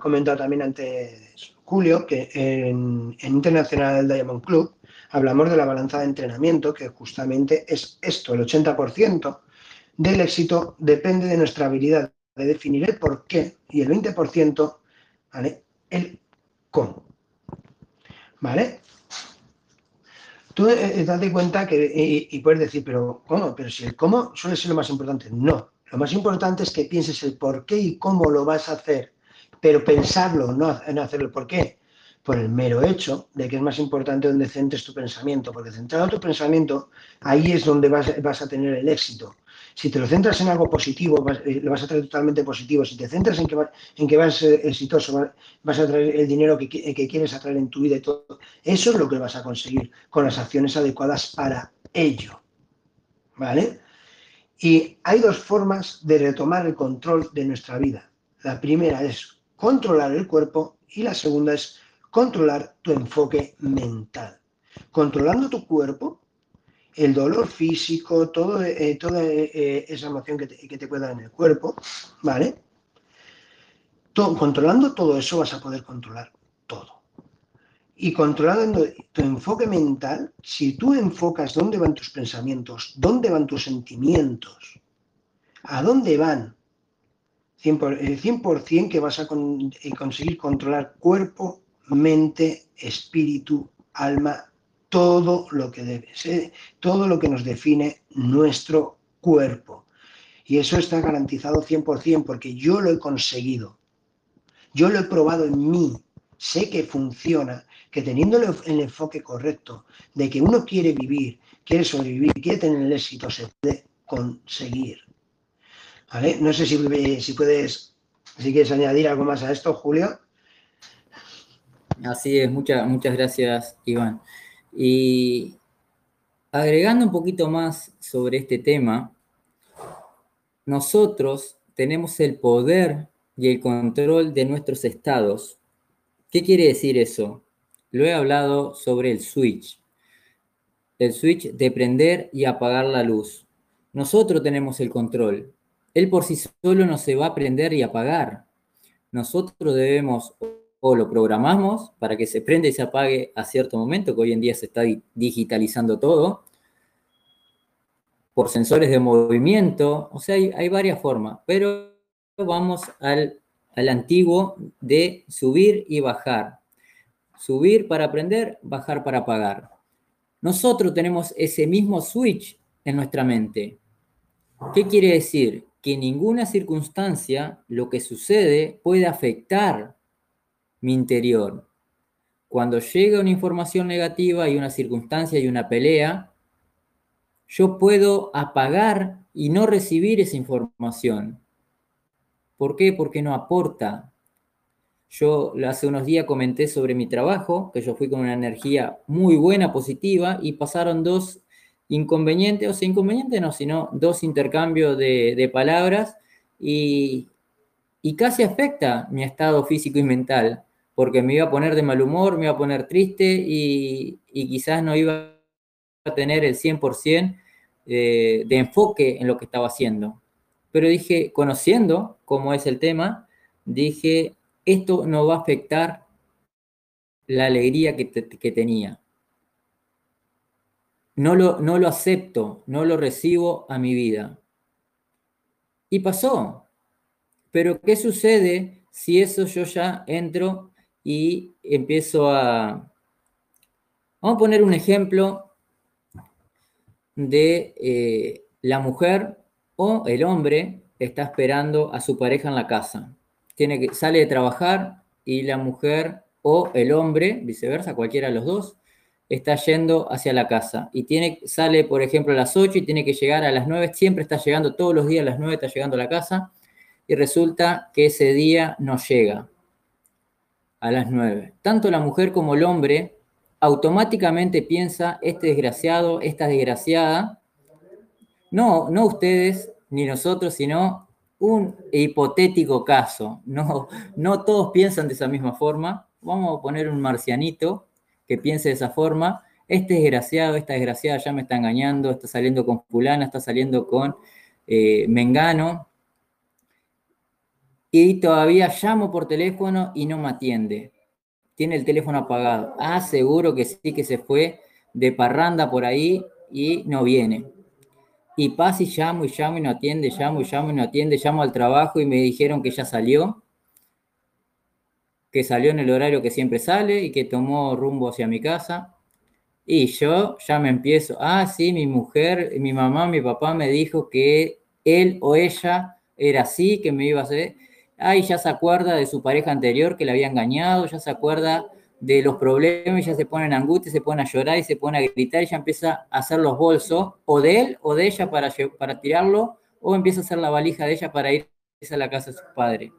comentado también antes Julio, que en, Internacional Diamond Club hablamos de la balanza de entrenamiento, que justamente es esto, el 80% del éxito depende de nuestra habilidad de definir el por qué y el 20%, ¿vale? El cómo. ¿Vale? Tú eh, eh, date cuenta que, y, puedes decir, pero ¿cómo? Pero si el cómo suele ser lo más importante. No, lo más importante es que pienses el por qué y cómo lo vas a hacer, pero pensarlo, no, no hacerlo el por qué por el mero hecho de que es más importante donde centres tu pensamiento, porque centrado tu pensamiento, ahí es donde vas, vas, a tener el éxito. Si te lo centras en algo positivo, eh, lo vas a traer totalmente positivo. Si te centras en que, en que vas ser exitoso, vas a traer el dinero que, que quieres atraer en tu vida y todo, eso es lo que vas a conseguir con las acciones adecuadas para ello. ¿Vale? Y hay dos formas de retomar el control de nuestra vida. La primera es controlar el cuerpo y la segunda es controlar tu enfoque mental. Controlando tu cuerpo, el dolor físico, todo, eh, toda eh, esa emoción que te, que te, en el cuerpo, ¿vale? controlando todo eso vas a poder controlar todo. Y controlando tu enfoque mental, si tú enfocas dónde van tus pensamientos, dónde van tus sentimientos, a dónde van, 100%, que vas a eh, conseguir controlar cuerpo, mente, espíritu, alma, todo lo que debe ser, todo lo que nos define nuestro cuerpo. Y eso está garantizado 100% porque yo lo he conseguido. Yo lo he probado en mí. Sé que funciona, que teniendo el enfoque correcto de que uno quiere vivir, quiere sobrevivir, quiere tener el éxito, se puede conseguir. No sé si, si puedes, si quieres añadir algo más a esto, Julio. Así es, muchas, muchas gracias, Iván. Y agregando un poquito más sobre este tema, nosotros tenemos el poder y el control de nuestros estados. ¿Qué quiere decir eso? Lo he hablado sobre el switch. El switch de prender y apagar la luz. Nosotros tenemos el control. Él por sí solo no se va a prender y apagar. Nosotros debemos o lo programamos para que se prenda y se apague a cierto momento, que hoy en día se está digitalizando todo, por sensores de movimiento, o sea, hay, varias formas, pero vamos al, al antiguo de subir y bajar. Subir para prender, bajar para apagar. Nosotros tenemos ese mismo switch en nuestra mente. ¿Qué quiere decir? que ninguna circunstancia, lo que sucede, puede afectar mi interior. Cuando llega una información negativa y una circunstancia y una pelea, yo puedo apagar y no recibir esa información. ¿Por qué? Porque no aporta. Yo hace unos días comenté sobre mi trabajo, que yo fui con una energía muy buena, positiva, y pasaron dos inconveniente, o sea, inconveniente no, sino dos intercambios de, palabras y, casi afecta mi estado físico y mental, porque me iba a poner de mal humor, me iba a poner triste y, quizás no iba a tener el 100% de, de enfoque en lo que estaba haciendo. Pero dije, conociendo cómo es el tema, dije, esto no va a afectar la alegría que, que tenía no lo, no lo acepto, no lo recibo a mi vida. Y pasó. Pero ¿qué sucede si eso yo ya entro y empiezo a... Vamos a poner un ejemplo de eh, la mujer o el hombre está esperando a su pareja en la casa. Tiene que, sale de trabajar y la mujer o el hombre, viceversa, cualquiera de los dos, está yendo hacia la casa y tiene, sale, por ejemplo, a las 8 y tiene que llegar a las 9, siempre está llegando, todos los días a las 9 está llegando a la casa y resulta que ese día no llega a las 9. Tanto la mujer como el hombre automáticamente piensa, este desgraciado, esta desgraciada, no, no ustedes ni nosotros, sino un hipotético caso. No, no todos piensan de esa misma forma. Vamos a poner un marcianito que piense de esa forma, este desgraciado, esta desgraciada ya me está engañando, está saliendo con fulana, está saliendo con eh, Mengano, y todavía llamo por teléfono y no me atiende. Tiene el teléfono apagado. Ah, seguro que sí que se fue de parranda por ahí y no viene. Y pasa y llamo y llamo y no atiende, llamo y llamo y no atiende, llamo al trabajo y me dijeron que ya salió que salió en el horario que siempre sale y que tomó rumbo hacia mi casa. Y yo ya me empiezo, ah, sí, mi mujer, mi mamá, mi papá me dijo que él o ella era así, que me iba a hacer. Ay, ya se acuerda de su pareja anterior que le había engañado, ya se acuerda de los problemas, ya se pone en angustia, se pone a llorar y se pone a gritar y ya empieza a hacer los bolsos, o de él o de ella para, para tirarlo, o empieza a hacer la valija de ella para ir a la casa de su padre.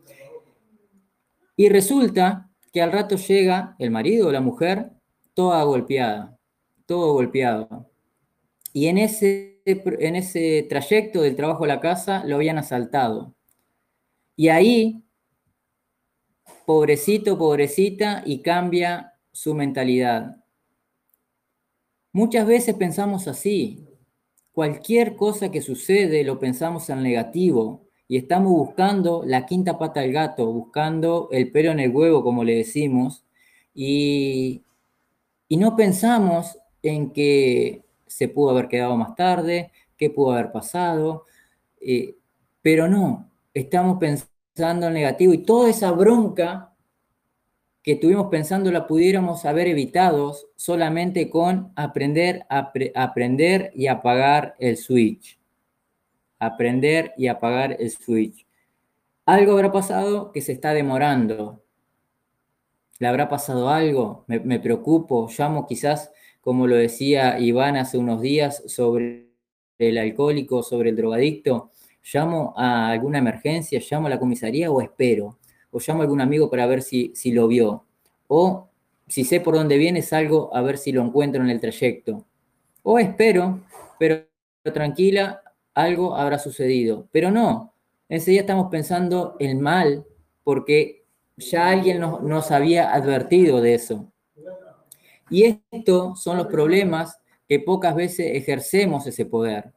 Y resulta que al rato llega el marido o la mujer toda golpeada, todo golpeado. Y en ese, en ese trayecto del trabajo a la casa lo habían asaltado. Y ahí, pobrecito, pobrecita, y cambia su mentalidad. Muchas veces pensamos así. Cualquier cosa que sucede lo pensamos en negativo y estamos buscando la quinta pata del gato, buscando el pelo en el huevo, como le decimos, y, no pensamos en que se pudo haber quedado más tarde, qué pudo haber pasado, eh, pero no, estamos pensando en negativo y toda esa bronca que estuvimos pensando la pudiéramos haber evitado solamente con aprender, aprender y apagar el switch. Aprender y apagar el switch. Algo habrá pasado que se está demorando. ¿Le habrá pasado algo? Me, me preocupo, llamo quizás, como lo decía Iván hace unos días, sobre el alcohólico, sobre el drogadicto. Llamo a alguna emergencia, llamo a la comisaría o espero o llamo a algún amigo para ver si, si lo vio. O si sé por dónde viene, salgo a ver si lo encuentro en el trayecto. O espero, pero tranquila, algo habrá sucedido. Pero no, enseguida estamos pensando el mal porque ya alguien nos, nos había advertido de eso. Y estos son los problemas que pocas veces ejercemos ese poder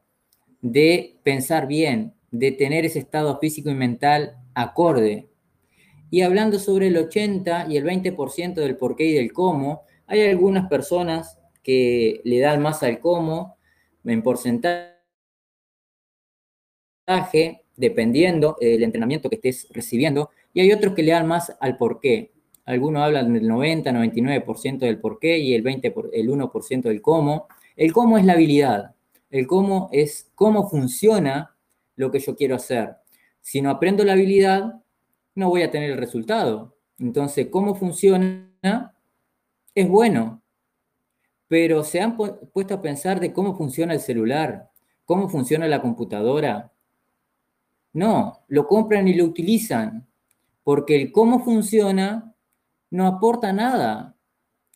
de pensar bien, de tener ese estado físico y mental acorde y hablando sobre el 80 y el 20% del por qué y del cómo, hay algunas personas que le dan más al cómo en porcentaje, dependiendo del entrenamiento que estés recibiendo, y hay otros que le dan más al por qué. Algunos hablan del 90, 99% del por qué y el, 20 el 1% del cómo. El cómo es la habilidad. El cómo es cómo funciona lo que yo quiero hacer. Si no aprendo la habilidad, no voy a tener el resultado. Entonces, cómo funciona es bueno, pero se han puesto a pensar de cómo funciona el celular, cómo funciona la computadora. No, lo compran y lo utilizan, porque el cómo funciona no aporta nada.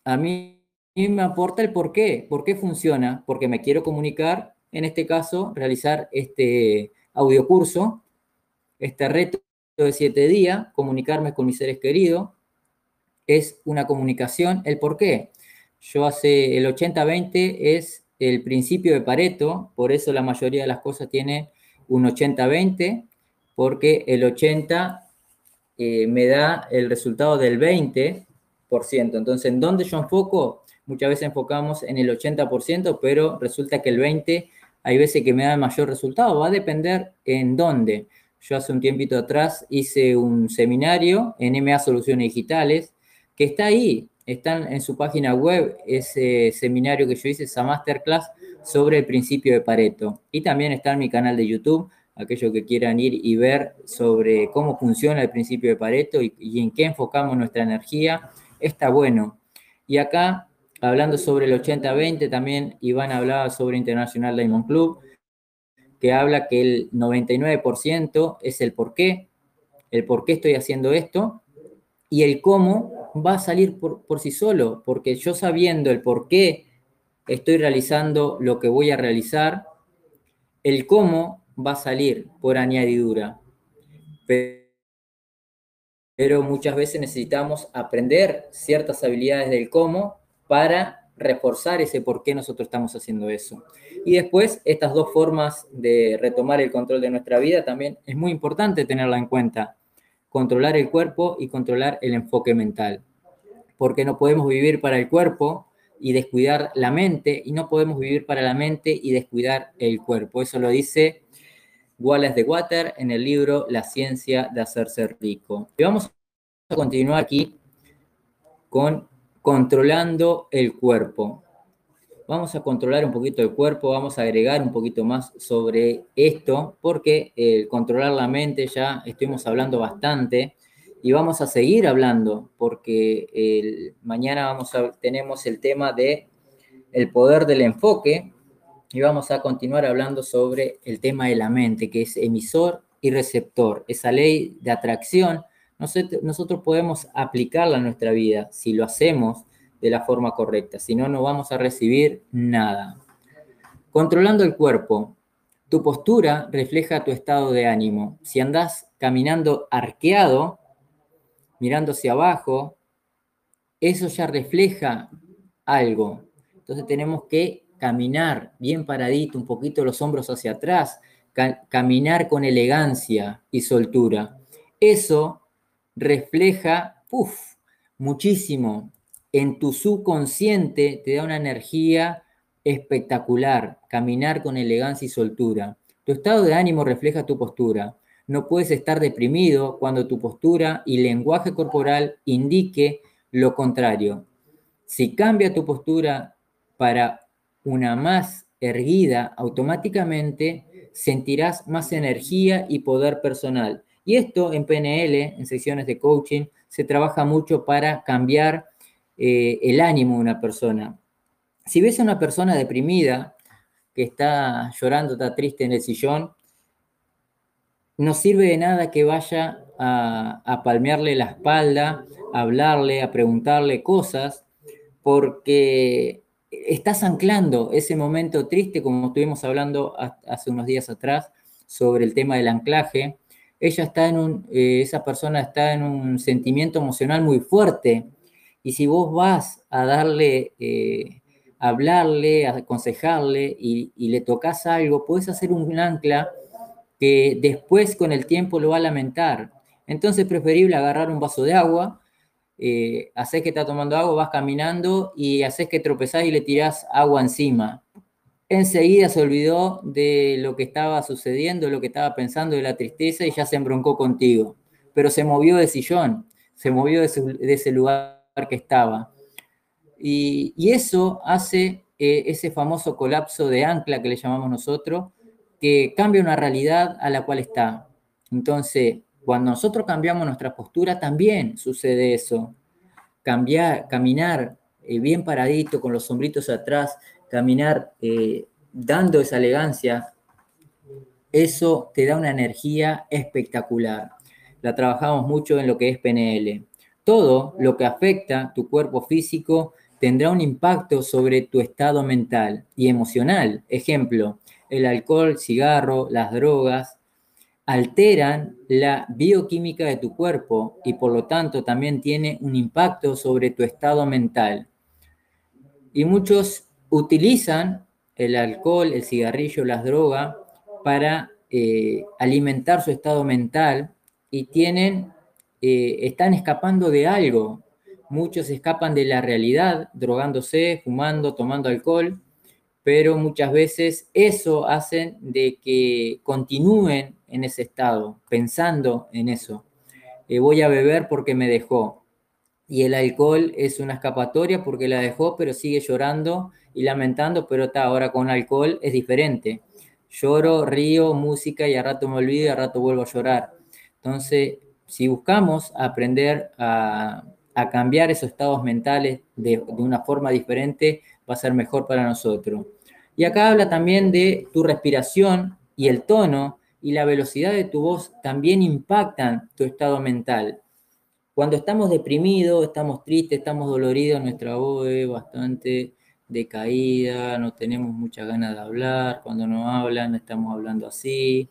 A mí me aporta el por qué, por qué funciona, porque me quiero comunicar, en este caso, realizar este audiocurso, este reto de siete días, comunicarme con mis seres queridos, es una comunicación. ¿El por qué? Yo hace el 80-20 es el principio de Pareto, por eso la mayoría de las cosas tiene un 80-20, porque el 80 eh, me da el resultado del 20%. Entonces, ¿en dónde yo enfoco? Muchas veces enfocamos en el 80%, pero resulta que el 20% hay veces que me da el mayor resultado. Va a depender en dónde. Yo hace un tiempito atrás hice un seminario en MA Soluciones Digitales, que está ahí, está en su página web ese seminario que yo hice, esa masterclass sobre el principio de Pareto. Y también está en mi canal de YouTube, aquellos que quieran ir y ver sobre cómo funciona el principio de Pareto y, y en qué enfocamos nuestra energía, está bueno. Y acá, hablando sobre el 80-20, también Iván hablaba sobre Internacional Diamond Club, que habla que el 99% es el por qué, el por qué estoy haciendo esto, y el cómo va a salir por, por sí solo, porque yo sabiendo el por qué estoy realizando lo que voy a realizar, el cómo va a salir por añadidura. Pero muchas veces necesitamos aprender ciertas habilidades del cómo para reforzar ese por qué nosotros estamos haciendo eso. Y después, estas dos formas de retomar el control de nuestra vida también es muy importante tenerla en cuenta. Controlar el cuerpo y controlar el enfoque mental. Porque no podemos vivir para el cuerpo y descuidar la mente, y no podemos vivir para la mente y descuidar el cuerpo. Eso lo dice Wallace de Water en el libro La ciencia de hacerse rico. Y vamos a continuar aquí con controlando el cuerpo. Vamos a controlar un poquito el cuerpo, vamos a agregar un poquito más sobre esto, porque el controlar la mente ya estuvimos hablando bastante y vamos a seguir hablando, porque mañana vamos a, tenemos el tema de poder del enfoque y vamos a continuar hablando sobre el tema de la mente, que es emisor y receptor, esa ley de atracción nosotros podemos aplicarla a nuestra vida si lo hacemos de la forma correcta, si no, no vamos a recibir nada. Controlando el cuerpo, tu postura refleja tu estado de ánimo. Si andas caminando arqueado, mirando hacia abajo, eso ya refleja algo. Entonces tenemos que caminar bien paradito, un poquito los hombros hacia atrás, caminar con elegancia y soltura. Eso refleja muchísimo. En tu subconsciente te da una energía espectacular, caminar con elegancia y soltura. Tu estado de ánimo refleja tu postura. no puedes estar deprimido cuando tu postura y lenguaje corporal indique lo contrario. Si cambia tu postura para una más erguida, automáticamente sentirás más energía y poder personal. Y esto en PNL, en sesiones de coaching, se trabaja mucho para cambiar eh, el ánimo de una persona. Si ves a una persona deprimida, que está llorando, está triste en el sillón, no sirve de nada que vaya a, a palmearle la espalda, a hablarle, a preguntarle cosas, porque estás anclando ese momento triste, como estuvimos hablando hace unos días atrás sobre el tema del anclaje. Ella está en un, eh, esa persona está en un sentimiento emocional muy fuerte. Y si vos vas a darle, eh, hablarle, aconsejarle y, y le tocas algo, puedes hacer un ancla que después con el tiempo lo va a lamentar. Entonces es preferible agarrar un vaso de agua, eh, haces que está tomando agua, vas caminando y haces que tropezás y le tirás agua encima. Enseguida se olvidó de lo que estaba sucediendo, lo que estaba pensando, de la tristeza y ya se embroncó contigo. Pero se movió de sillón, se movió de ese, lugar que estaba. Y, eso hace eh, ese famoso colapso de ancla que le llamamos nosotros, que cambia una realidad a la cual está. Entonces, cuando nosotros cambiamos nuestra postura, también sucede eso. Cambiar, caminar eh, bien paradito, con los sombritos atrás, caminar eh, dando esa elegancia, eso te da una energía espectacular. La trabajamos mucho en lo que es PNL. Todo lo que afecta tu cuerpo físico tendrá un impacto sobre tu estado mental y emocional. Ejemplo, el alcohol, cigarro, las drogas, alteran la bioquímica de tu cuerpo y por lo tanto también tiene un impacto sobre tu estado mental. Y muchos utilizan el alcohol, el cigarrillo, las drogas para eh, alimentar su estado mental y tienen, eh, están escapando de algo. Muchos escapan de la realidad, drogándose, fumando, tomando alcohol, pero muchas veces eso hace de que continúen en ese estado, pensando en eso. Eh, voy a beber porque me dejó. Y el alcohol es una escapatoria porque la dejó, pero sigue llorando y lamentando, pero está ahora con alcohol es diferente. Lloro, río, música y a rato me olvido y a rato vuelvo a llorar. Entonces, si buscamos aprender a, cambiar esos estados mentales de, de una forma diferente, va a ser mejor para nosotros. Y acá habla también de tu respiración y el tono y la velocidad de tu voz también impactan tu estado mental. Cuando estamos deprimidos, estamos tristes, estamos doloridos, nuestra voz es bastante decaída, no tenemos muchas ganas de hablar, cuando nos hablan estamos hablando así.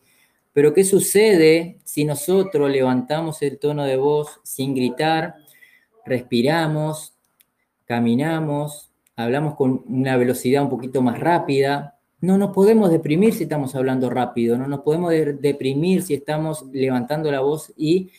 Pero ¿qué sucede si nosotros levantamos el tono de voz sin gritar, respiramos, caminamos, hablamos con una velocidad un poquito más rápida, no nos podemos deprimir si estamos hablando rápido, no nos podemos deprimir si estamos levantando la voz y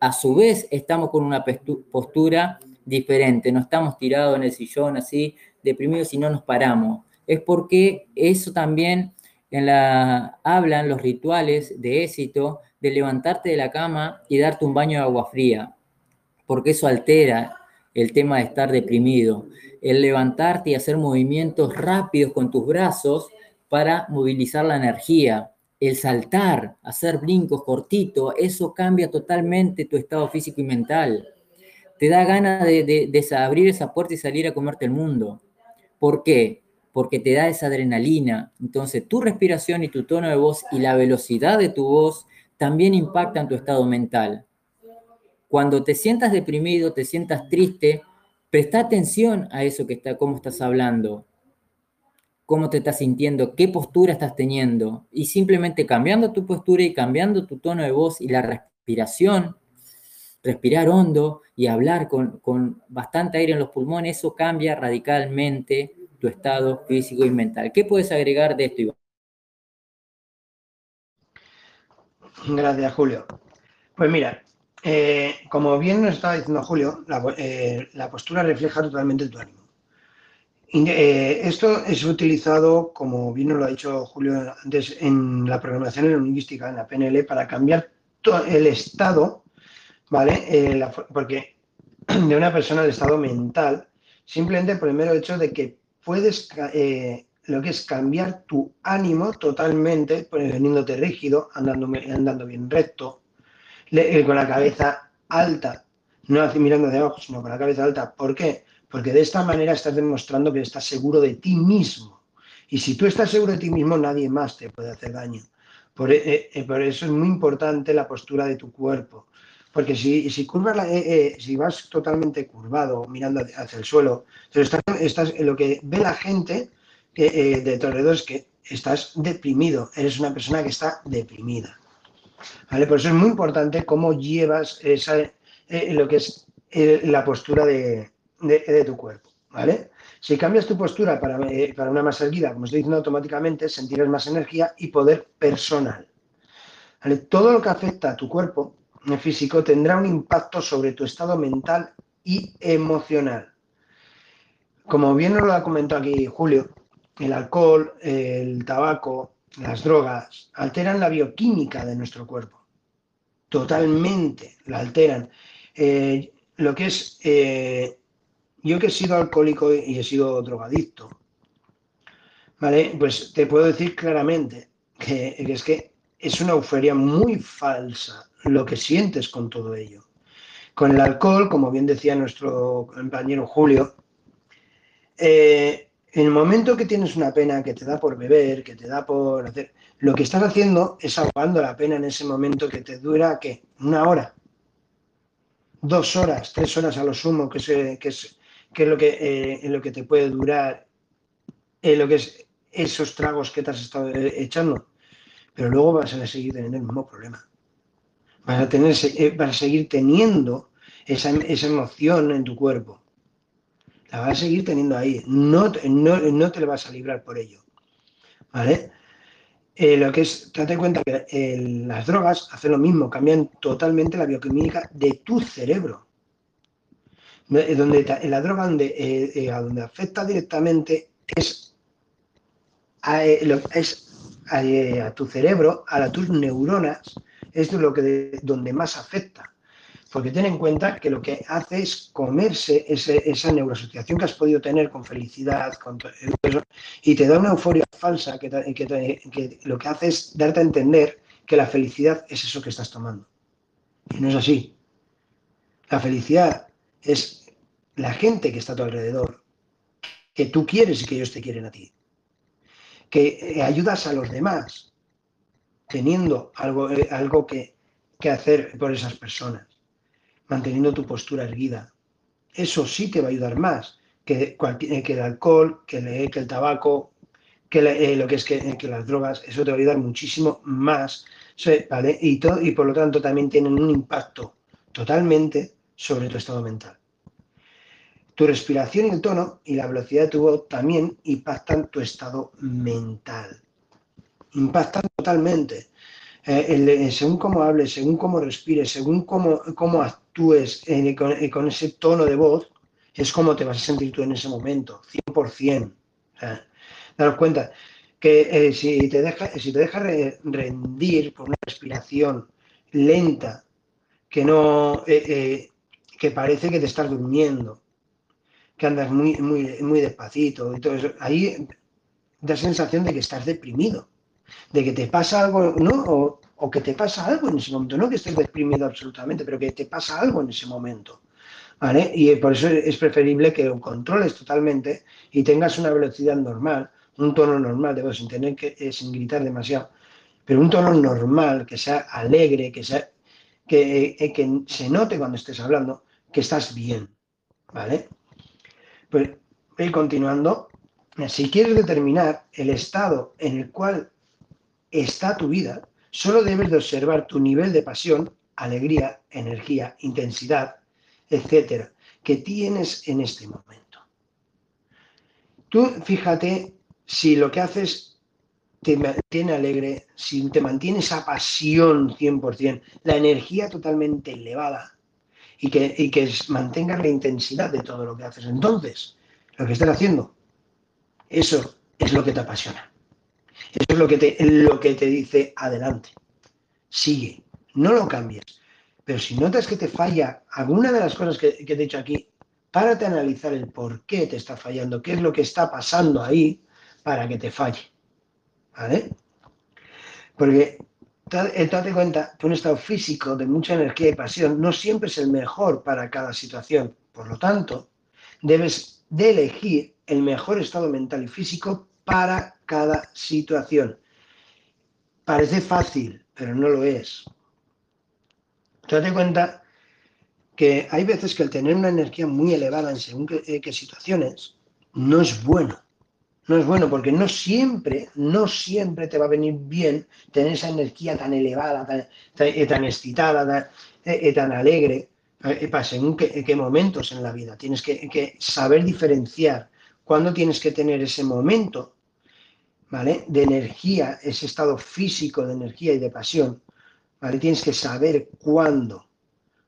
a su vez estamos con una postura diferente, no estamos tirados en el sillón así, deprimidos y no nos paramos. Es porque eso también en la, hablan los rituales de éxito de levantarte de la cama y darte un baño de agua fría, porque eso altera el tema de estar deprimido. El levantarte y hacer movimientos rápidos con tus brazos para movilizar la energía. El saltar, hacer brincos cortitos, eso cambia totalmente tu estado físico y mental. Te da ganas de, abrir esa puerta y salir a comerte el mundo. ¿Por qué? Porque te da esa adrenalina. Entonces, tu respiración y tu tono de voz y la velocidad de tu voz también impactan tu estado mental. Cuando te sientas deprimido, te sientas triste, presta atención a eso que está, cómo estás hablando cómo te estás sintiendo, qué postura estás teniendo. Y simplemente cambiando tu postura y cambiando tu tono de voz y la respiración, respirar hondo y hablar con, bastante aire en los pulmones, eso cambia radicalmente tu estado físico y mental. ¿Qué puedes agregar de esto, Iván? Gracias, Julio. Pues mira, eh, como bien nos estaba diciendo Julio, la, eh, la postura refleja totalmente tu ánimo. Eh, esto es utilizado, como bien nos lo ha dicho Julio antes, en la programación lingüística, en la PNL, para cambiar el estado, ¿vale? Eh, porque de una persona el estado mental, simplemente por el mero hecho de que puedes eh, lo que es cambiar tu ánimo totalmente, poniéndote rígido, andando, andando bien recto, eh, con la cabeza alta, no mirando hacia abajo, sino con la cabeza alta. ¿Por qué? Porque de esta manera estás demostrando que estás seguro de ti mismo. Y si tú estás seguro de ti mismo, nadie más te puede hacer daño. Por, eh, eh, eso es muy importante la postura de tu cuerpo. Porque si, si, curvas si vas totalmente curvado, mirando hacia el suelo, lo que ve la gente eh, de tu alrededor es que estás deprimido, eres una persona que está deprimida. ¿Vale? Por eso es muy importante cómo llevas esa, eh, lo que es eh, la postura de, tu cuerpo. ¿vale? Si cambias tu postura para, para, una más erguida, como estoy diciendo automáticamente, sentirás más energía y poder personal. ¿Vale? Todo lo que afecta a tu cuerpo físico tendrá un impacto sobre tu estado mental y emocional. Como bien nos lo ha comentado aquí Julio, el alcohol, el tabaco, las drogas, alteran la bioquímica de nuestro cuerpo. Totalmente la alteran. Eh, lo que es, eh, yo que he sido alcohólico y he sido drogadicto, ¿vale? Pues te puedo decir claramente que, es que es una euforia muy falsa lo que sientes con todo ello. Con el alcohol, como bien decía nuestro compañero Julio, eh, en el momento que tienes una pena que te da por beber, que te da por hacer, lo que estás haciendo es ahogando la pena en ese momento que te dura, ¿qué? Una hora, dos horas, tres horas a lo sumo, que, es, que es, lo, que, eh, lo que te puede durar, eh, lo que es esos tragos que te has estado eh, echando. Pero luego vas a seguir teniendo el mismo problema. Vas a, a seguir teniendo esa, esa emoción en tu cuerpo la vas a seguir teniendo ahí. No, no, te lo vas a librar por ello. ¿Vale? Eh, lo que es, date cuenta que eh, las drogas hacen lo mismo, cambian totalmente la bioquímica de tu cerebro. Eh, donde la droga donde, donde afecta directamente es a, es a, tu cerebro, a, tus neuronas, es lo que donde más afecta. Porque ten en cuenta que lo que hace es comerse esa neuroasociación que has podido tener con felicidad, con eso, y te da una euforia falsa que, que, lo que hace es darte a entender que la felicidad es eso que estás tomando. Y no es así. La felicidad es la gente que está a tu alrededor, que tú quieres y que ellos te quieren a ti. Que eh, ayudas a los demás teniendo algo, eh, algo que, que hacer por esas personas manteniendo tu postura erguida. Eso sí te va a ayudar más que, eh, que el alcohol, que el, que el tabaco, que eh, lo que es que, que, las drogas. Eso te va a ayudar muchísimo más. ¿vale? Y, todo, y por lo tanto también tienen un impacto totalmente sobre tu estado mental. Tu respiración y el tono y la velocidad de tu voz también impactan tu estado mental. Impactan totalmente. Eh, según cómo hables, según cómo respires, según cómo, cómo actúes eh, con, ese tono de voz, es como te vas a sentir tú en ese momento, 100%. daros cuenta que eh, si te dejas si te deja rendir por una respiración lenta, que no que parece que te estás durmiendo, que andas muy, muy, muy despacito y todo eso, ahí da sensación de que estás deprimido de que te pasa algo, ¿no? O, que te pasa algo en ese momento, no que estés deprimido absolutamente, pero que te pasa algo en ese momento. ¿Vale? Y por eso es preferible que lo controles totalmente y tengas una velocidad normal, un tono normal de voz, sin tener que, eh, sin gritar demasiado, pero un tono normal, que sea alegre, que sea, que, eh, que se note cuando estés hablando que estás bien, ¿vale? Pues voy continuando. Si quieres determinar el estado en el cual está tu vida, solo debes de observar tu nivel de pasión, alegría, energía, intensidad, etcétera, que tienes en este momento. Tú fíjate si lo que haces te mantiene alegre, si te mantiene esa pasión 100%, la energía totalmente elevada y que, y que mantengas la intensidad de todo lo que haces. Entonces, lo que estás haciendo, eso es lo que te apasiona. Eso es lo que te, lo que te dice adelante. Sigue, no lo cambies. Pero si notas que te falla alguna de las cosas que, he dicho aquí, párate a analizar el por qué te está fallando, qué es lo que está pasando ahí para que te falle. ¿Vale? Porque eh, date cuenta que un estado físico de mucha energía y pasión no siempre es el mejor para cada situación. Por lo tanto, debes de elegir el mejor estado mental y físico para cada situación. Parece fácil, pero no lo es. Date cuenta que hay veces que el tener una energía muy elevada en según qué, eh, qué situaciones no es bueno no es bueno porque no siempre, no siempre te va a venir bien tener esa energía tan elevada, tan, tan, eh, excitada, tan, eh, tan alegre, para según qué, qué, momentos en la vida. Tienes que, que, saber diferenciar cuándo tienes que tener ese momento ¿vale? de energía, ese estado físico de energía y de pasión. ¿vale? Tienes que saber cuándo,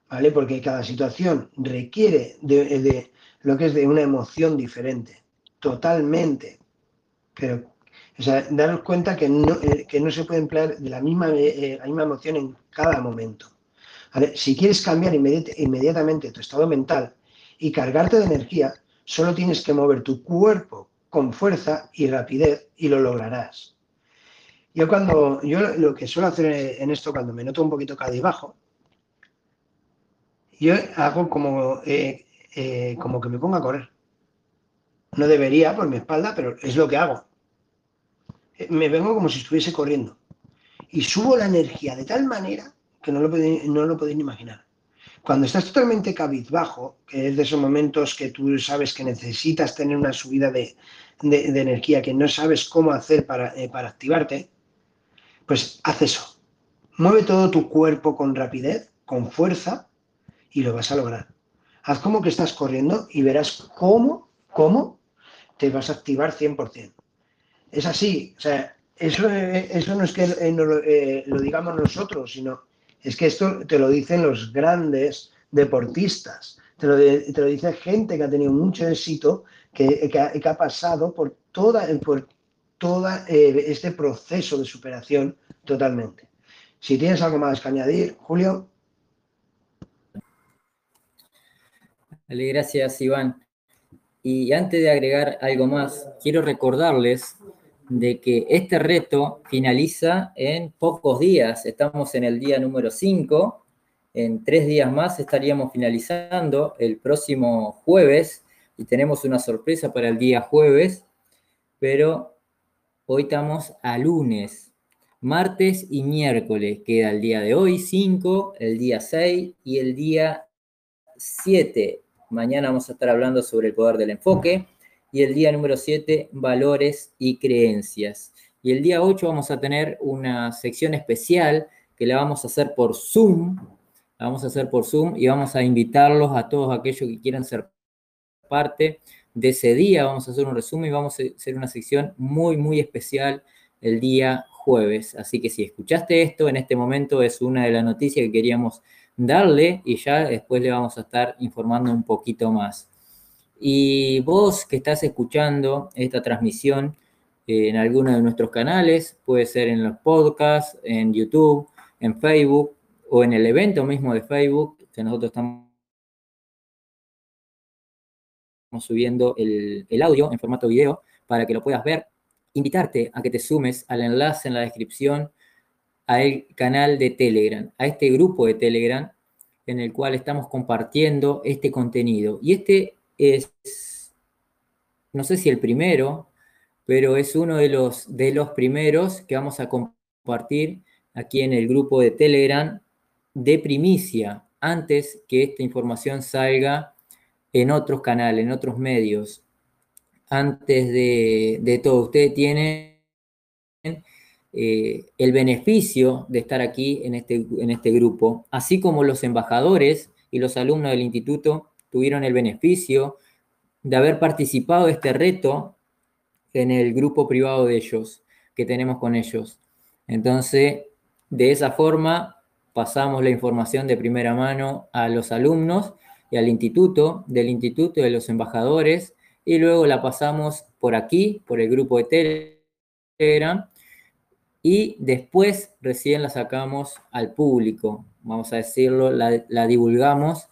¿vale? porque cada situación requiere de, lo que es de una emoción diferente, totalmente pero, o sea, daros cuenta que no, eh, que no se puede emplear de la misma, eh, la misma emoción en cada momento. Si quieres cambiar inmediatamente tu estado mental y cargarte de energía, solo tienes que mover tu cuerpo con fuerza y rapidez y lo lograrás. Yo cuando, yo lo que suelo hacer en esto, cuando me noto un poquito bajo, yo hago como, eh, eh, como que me ponga a correr. No debería por mi espalda, pero es lo que hago me vengo como si estuviese corriendo. Y subo la energía de tal manera que no lo, no lo podéis ni imaginar. Cuando estás totalmente cabizbajo, que es de esos momentos que tú sabes que necesitas tener una subida de, de, energía, que no sabes cómo hacer para, eh, para activarte, pues haz eso. Mueve todo tu cuerpo con rapidez, con fuerza, y lo vas a lograr. Haz como que estás corriendo y verás cómo, cómo te vas a activar 100% es así. O sea, eso, eso no es que eh, eh, lo, digamos nosotros, sino es que esto te lo dicen los grandes deportistas, te lo, te lo dice gente que ha tenido mucho éxito, que, que, ha, pasado por toda, por toda eh, este proceso de superación totalmente. Si tienes algo más que añadir, Julio. Vale, gracias, Iván. Y antes de agregar algo más, quiero recordarles de que este reto finaliza en pocos días. Estamos en el día número 5. En tres días más estaríamos finalizando el próximo jueves y tenemos una sorpresa para el día jueves, pero hoy estamos a lunes, martes y miércoles. Queda el día de hoy 5, el día 6 y el día 7. Mañana vamos a estar hablando sobre el poder del enfoque y el día número 7, valores y creencias. Y el día 8 vamos a tener una sección especial que la vamos a hacer por Zoom, la vamos a hacer por Zoom y vamos a invitarlos a todos aquellos que quieran ser parte de ese día. Vamos a hacer un resumen y vamos a hacer una sección muy, muy especial el día jueves. Así que si escuchaste esto en este momento es una de las noticias que queríamos darle y ya después le vamos a estar informando un poquito más. Y vos que estás escuchando esta transmisión eh, en alguno de nuestros canales, puede ser en los podcasts, en YouTube, en Facebook o en el evento mismo de Facebook, que nosotros estamos subiendo el, audio en formato video para que lo puedas ver. Invitarte a que te sumes al enlace en la descripción al canal de Telegram, a este grupo de Telegram en el cual estamos compartiendo este contenido. Y este es, no sé si el primero, pero es uno de los, de los primeros que vamos a compartir aquí en el grupo de Telegram de primicia, antes que esta información salga en otros canales, en otros medios. Antes de, de todo, ustedes tienen eh, el beneficio de estar aquí en este, en este grupo, así como los embajadores y los alumnos del instituto tuvieron el beneficio de haber participado de este reto en el grupo privado de ellos, que tenemos con ellos. Entonces, de esa forma, pasamos la información de primera mano a los alumnos y al instituto, del instituto y de los embajadores, y luego la pasamos por aquí, por el grupo de Telegram, y después recién la sacamos al público, vamos a decirlo, la, divulgamos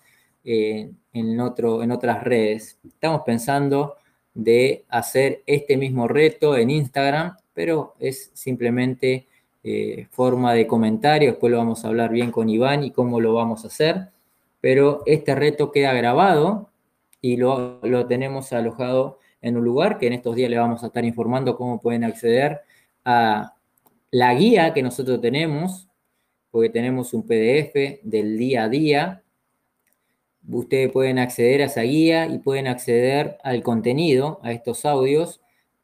eh, en, otro, en otras redes. Estamos pensando de hacer este mismo reto en Instagram, pero es simplemente eh, forma de comentario, después lo vamos a hablar bien con Iván y cómo lo vamos a hacer, pero este reto queda grabado y lo, lo tenemos alojado en un lugar que en estos días le vamos a estar informando cómo pueden acceder a la guía que nosotros tenemos, porque tenemos un PDF del día a día. Ustedes pueden acceder a esa guía y pueden acceder al contenido, a estos audios,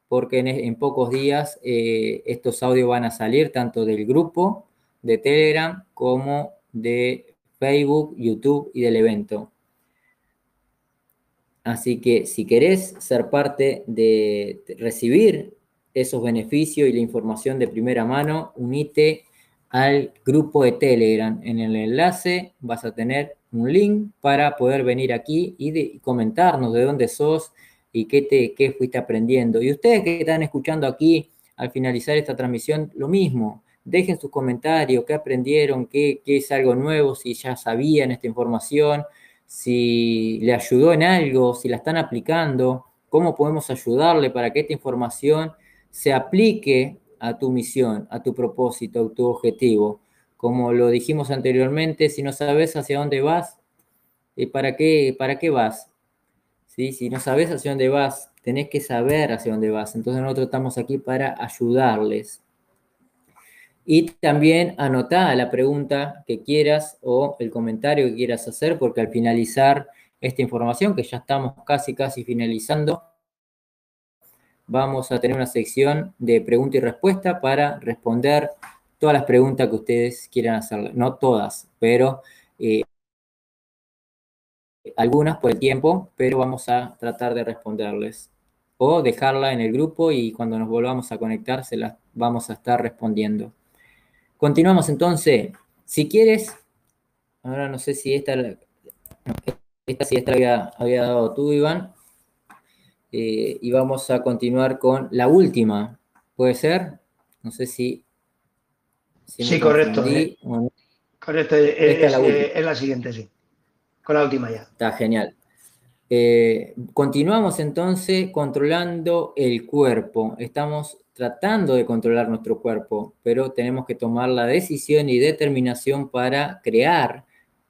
porque en, pocos días eh, estos audios van a salir tanto del grupo de Telegram como de Facebook, YouTube y del evento. Así que si querés ser parte de recibir esos beneficios y la información de primera mano, unite al grupo de Telegram. En el enlace vas a tener un link para poder venir aquí y, comentarnos de dónde sos y qué, te, qué fuiste aprendiendo. Y ustedes que están escuchando aquí al finalizar esta transmisión, lo mismo. Dejen sus comentarios, qué aprendieron, qué, qué es algo nuevo, si ya sabían esta información si le ayudó en algo, si la están aplicando, cómo podemos ayudarle para que esta información se aplique a tu misión, a tu propósito, a tu objetivo. Como lo dijimos anteriormente, si no sabes hacia dónde vas, ¿y para qué, para qué vas? ¿Sí? Si no sabes hacia dónde vas, tenés que saber hacia dónde vas. Entonces nosotros estamos aquí para ayudarles. Y también anotá la pregunta que quieras o el comentario que quieras hacer, porque al finalizar esta información, que ya estamos casi, casi finalizando, vamos a tener una sección de pregunta y respuesta para responder todas las preguntas que ustedes quieran hacer. No todas, pero eh, algunas por el tiempo, pero vamos a tratar de responderles. O dejarla en el grupo y cuando nos volvamos a conectar se las vamos a estar respondiendo. Continuamos entonces. Si quieres, ahora no sé si esta, esta sí esta había, había dado tú, Iván. Eh, y vamos a continuar con la última. ¿Puede ser? No sé si. sí, correcto. Eh. Correcto, es, la es, la siguiente, sí. Con la última ya. Está genial. Eh, continuamos entonces controlando el cuerpo. Estamos tratando de controlar nuestro cuerpo, pero tenemos que tomar la decisión y determinación para crear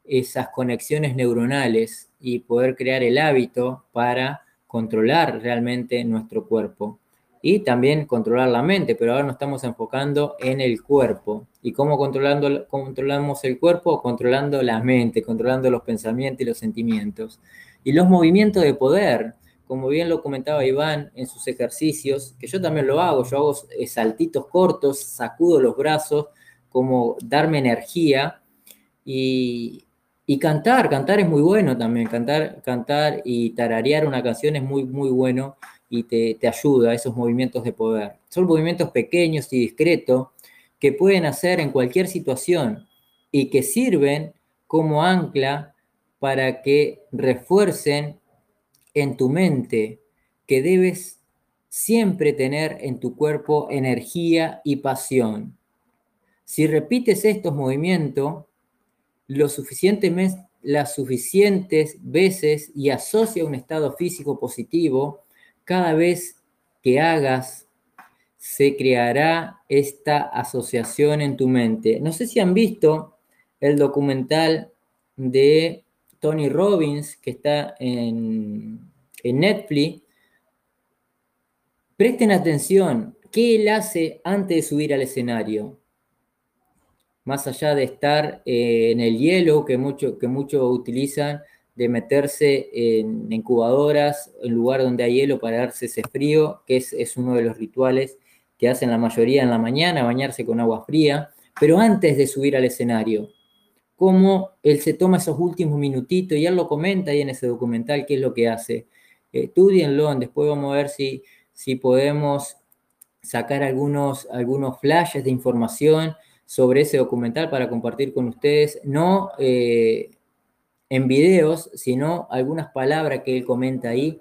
esas conexiones neuronales y poder crear el hábito para controlar realmente nuestro cuerpo. Y también controlar la mente, pero ahora nos estamos enfocando en el cuerpo. ¿Y cómo controlando, controlamos el cuerpo? Controlando la mente, controlando los pensamientos y los sentimientos. Y los movimientos de poder, como bien lo comentaba Iván en sus ejercicios, que yo también lo hago, yo hago eh, saltitos cortos, sacudo los brazos, como darme energía y, cantar, cantar es muy bueno también, cantar, cantar y tararear una canción es muy, muy bueno y te, te ayuda a esos movimientos de poder. Son movimientos pequeños y discretos que pueden hacer en cualquier situación y que sirven como ancla para que refuercen en tu mente que debes siempre tener en tu cuerpo energía y pasión. Si repites estos movimientos lo las suficientes veces y asocia un estado físico positivo, cada vez que hagas se creará esta asociación en tu mente. No sé si han visto el documental de Tony Robbins, que está en, Netflix, presten atención, ¿qué él hace antes de subir al escenario? Más allá de estar eh, en el hielo, que muchos que utilizan, de meterse en incubadoras, en lugar donde hay hielo para darse ese frío, que es, es uno de los rituales que hacen la mayoría en la mañana, bañarse con agua fría, pero antes de subir al escenario cómo él se toma esos últimos minutitos y él lo comenta ahí en ese documental qué es lo que hace. estudienlo, después vamos a ver si, si podemos sacar algunos, algunos flashes de información sobre ese documental para compartir con ustedes, no eh, en videos, sino algunas palabras que él comenta ahí.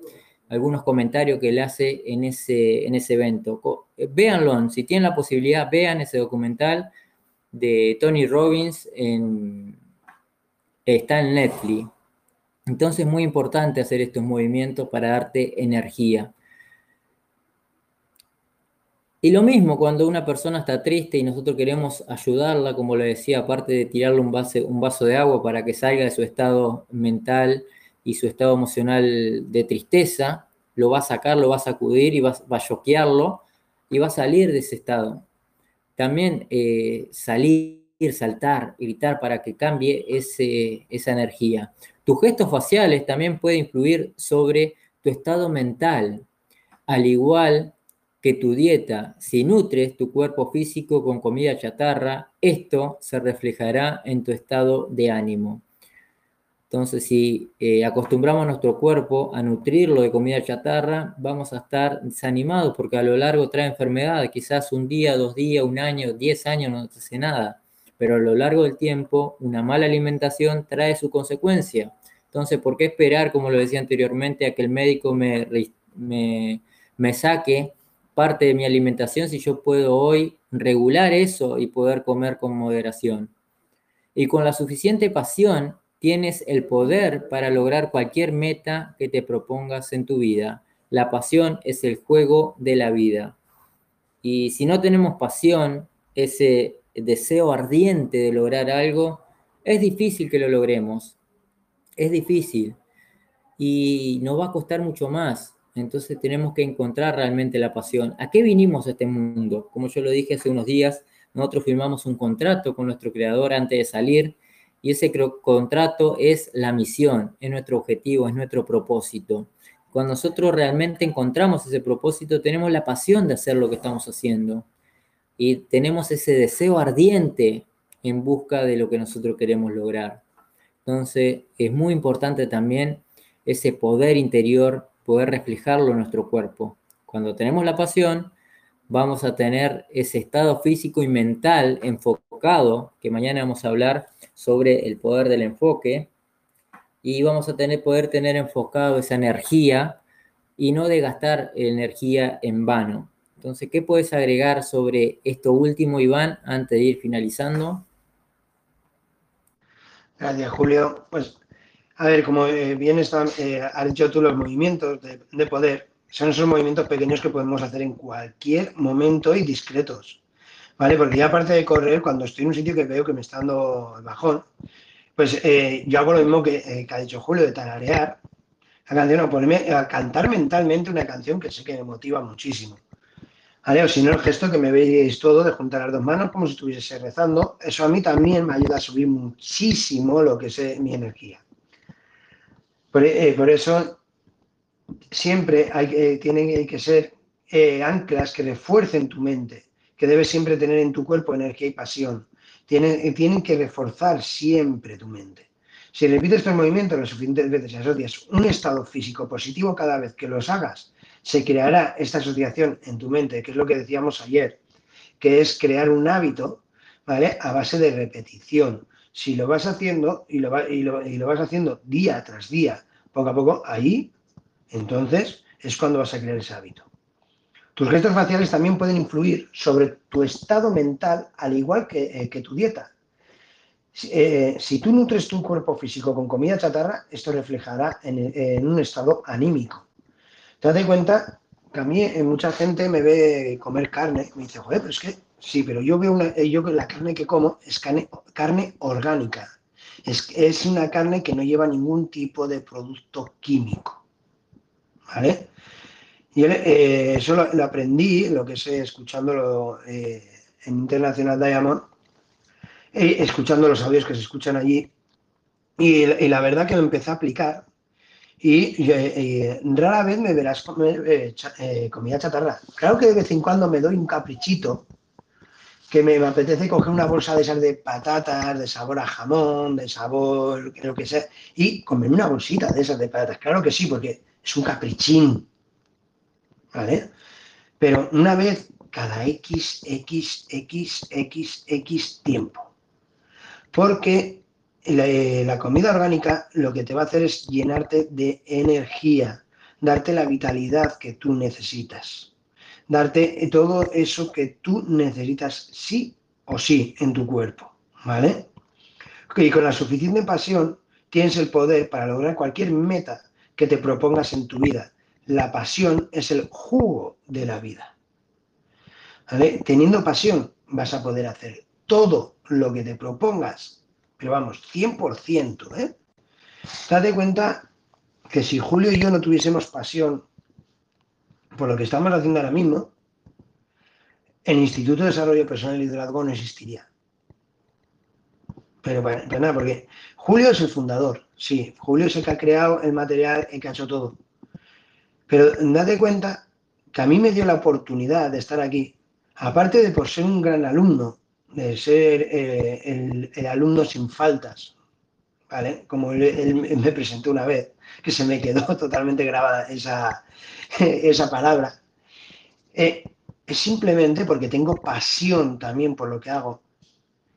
algunos comentarios que él hace en ese, en ese evento. Véanlo, si tienen la posibilidad, vean ese documental de Tony Robbins, está en Netflix. Entonces es muy importante hacer estos movimientos para darte energía. Y lo mismo cuando una persona está triste y nosotros queremos ayudarla, como le decía, aparte de tirarle un, un vaso de agua para que salga de su estado mental y su estado emocional de tristeza, lo va a sacar, lo va a sacudir y va, a choquearlo y va a salir de ese estado. También eh, salir, saltar, gritar para que cambie ese, esa energía. Tus gestos faciales también pueden influir sobre tu estado mental, al igual que tu dieta, si nutres tu cuerpo físico con comida chatarra, esto se reflejará en tu estado de ánimo. Entonces, si eh, acostumbramos a nuestro cuerpo a nutrirlo de comida chatarra, vamos a estar desanimados porque a lo largo trae enfermedades. Quizás un día, dos días, un año, diez años no te hace nada. Pero a lo largo del tiempo, una mala alimentación trae su consecuencia. Entonces, ¿por qué esperar, como lo decía anteriormente, a que el médico me, me, me saque parte de mi alimentación si yo puedo hoy regular eso y poder comer con moderación. Y con la suficiente pasión tienes el poder para lograr cualquier meta que te propongas en tu vida. La pasión es el juego de la vida. Y si no tenemos pasión, ese deseo ardiente de lograr algo, es difícil que lo logremos. Es difícil. Y nos va a costar mucho más. Entonces tenemos que encontrar realmente la pasión. ¿A qué vinimos a este mundo? Como yo lo dije hace unos días, nosotros firmamos un contrato con nuestro creador antes de salir y ese contrato es la misión, es nuestro objetivo, es nuestro propósito. Cuando nosotros realmente encontramos ese propósito, tenemos la pasión de hacer lo que estamos haciendo y tenemos ese deseo ardiente en busca de lo que nosotros queremos lograr. Entonces, es muy importante también ese poder interior poder reflejarlo en nuestro cuerpo. Cuando tenemos la pasión, vamos a tener ese estado físico y mental enfocado, que mañana vamos a hablar sobre el poder del enfoque, y vamos a tener, poder tener enfocado esa energía y no de gastar energía en vano. Entonces, ¿qué puedes agregar sobre esto último, Iván, antes de ir finalizando? Gracias, Julio. Pues a ver, como eh, bien está, eh, has dicho tú, los movimientos de, poder son esos movimientos pequeños que podemos hacer en cualquier momento y discretos. ¿Vale? Porque ya aparte de correr, cuando estoy en un sitio que veo que me está dando el bajón, pues eh, yo hago lo mismo que, ha dicho Julio, de tararear la canción o ponerme a cantar mentalmente una canción que sé que me motiva muchísimo. O si no, el gesto que me veis todo de juntar las dos manos como si estuviese rezando, eso a mí también me ayuda a subir muchísimo lo que es mi energía. Eh, por, eso siempre hay, eh, tienen que ser eh, anclas que refuercen tu mente, que debes siempre tener en tu cuerpo energía y pasión. Tienen, tienen que reforzar siempre tu mente. Si repites estos movimientos las suficientes veces y asocias un estado físico positivo cada vez que los hagas, se creará esta asociación en tu mente, que es lo que decíamos ayer, que es crear un hábito, ¿vale? A base de repetición. Si lo vas haciendo y lo, y vas haciendo día tras día, poco a poco, ahí, entonces es cuando vas a crear ese hábito. Tus gestos faciales también pueden influir sobre tu estado mental, al igual que, eh, tu dieta. Eh, si tú nutres tu cuerpo físico con comida chatarra, esto reflejará en, un estado anímico. Te das cuenta que a mí eh, mucha gente me ve comer carne, me dice, joder, pero es que Sí, pero yo veo una, eh, yo la carne que como es carne, orgánica. Es, una carne que no lleva ningún tipo de producto químico. ¿Vale? Y eh, eso lo, aprendí, lo que sé, escuchándolo eh, en International Diamond, escuchando los audios que se escuchan allí. Y, la verdad que lo empecé a aplicar. Y, rara vez me verás comer comida chatarra. Claro que de vez en cuando me doy un caprichito que me, apetece coger una bolsa de esas de patatas, de sabor a jamón, de sabor, creo que sea, y comerme una bolsita de esas de patatas. Claro que sí, porque es un caprichín. ¿Vale? Pero una vez cada X, X, X, X, X tiempo. Porque la, la comida orgánica lo que te va a hacer es llenarte de energía, darte la vitalidad que tú necesitas, darte todo eso que tú necesitas sí o sí en tu cuerpo, ¿vale? Y con la suficiente pasión tienes el poder para lograr cualquier meta que te propongas en tu vida. La pasión es el jugo de la vida. ¿Vale? Teniendo pasión vas a poder hacer todo lo que te propongas, pero vamos, 100%, ¿eh? Date cuenta que si Julio y yo no tuviésemos pasión por lo que estamos haciendo ahora mismo, el Instituto de Desarrollo Personal y Liderazgo no existiría. Pero, pero nada, porque Julio es el fundador, sí, Julio es el que ha creado el material, el que ha hecho todo. Pero date cuenta que a mí me dio la oportunidad de estar aquí, aparte de por ser un gran alumno, de ser eh, el, alumno sin faltas, Como él, me presentó una vez, que se me quedó totalmente grabada esa, esa palabra. Eh, es simplemente porque tengo pasión también por lo que hago.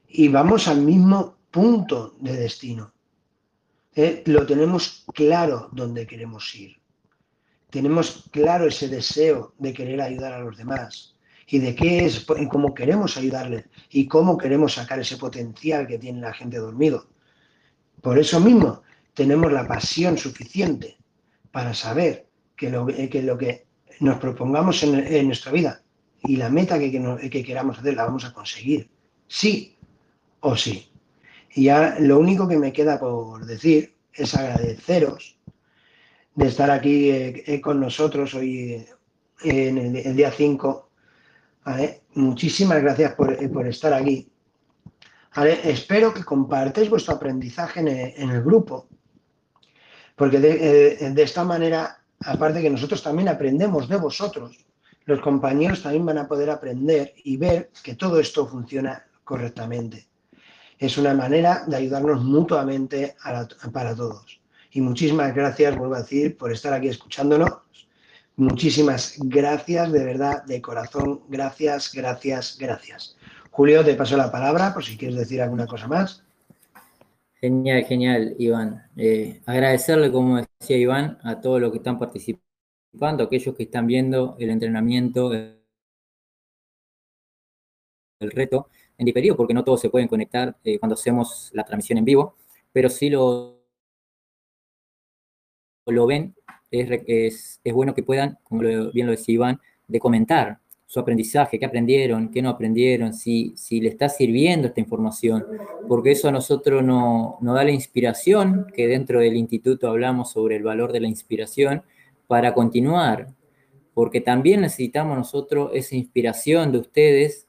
Y vamos al mismo punto de destino. Eh, lo tenemos claro dónde queremos ir. Tenemos claro ese deseo de querer ayudar a los demás y de qué es y cómo queremos ayudarles y cómo queremos sacar ese potencial que tiene la gente dormido. Por eso mismo tenemos la pasión suficiente para saber que lo que, lo que nos propongamos en, nuestra vida y la meta que, que, queramos hacer la vamos a conseguir, sí o sí. Y ya lo único que me queda por decir es agradeceros de estar aquí eh, eh, con nosotros hoy eh, en el, día 5 Muchísimas gracias eh, por, estar aquí. Espero que compartáis vuestro aprendizaje en el, grupo, porque eh, de, esta manera, aparte que nosotros también aprendemos de vosotros, los compañeros también van a poder aprender y ver que todo esto funciona correctamente. Es una manera de ayudarnos mutuamente para todos. Y muchísimas gracias, vuelvo a decir, por estar aquí escuchándonos Muchísimas gracias, de verdad, de corazón. Gracias, gracias, gracias. Julio, te paso la palabra por si quieres decir alguna cosa más. Genial, genial, Iván. Eh, agradecerle, como decía Iván, a todos los que están participando, aquellos que están viendo el entrenamiento, el reto en diferido, porque no todos se pueden conectar eh, cuando hacemos la transmisión en vivo, pero sí lo, lo ven es, bueno que puedan, como bien lo decía Iván, de comentar su aprendizaje, qué aprendieron, qué no aprendieron, si, si le está sirviendo esta información, porque eso a nosotros nos no da la inspiración, que dentro del instituto hablamos sobre el valor de la inspiración, para continuar, porque también necesitamos nosotros esa inspiración de ustedes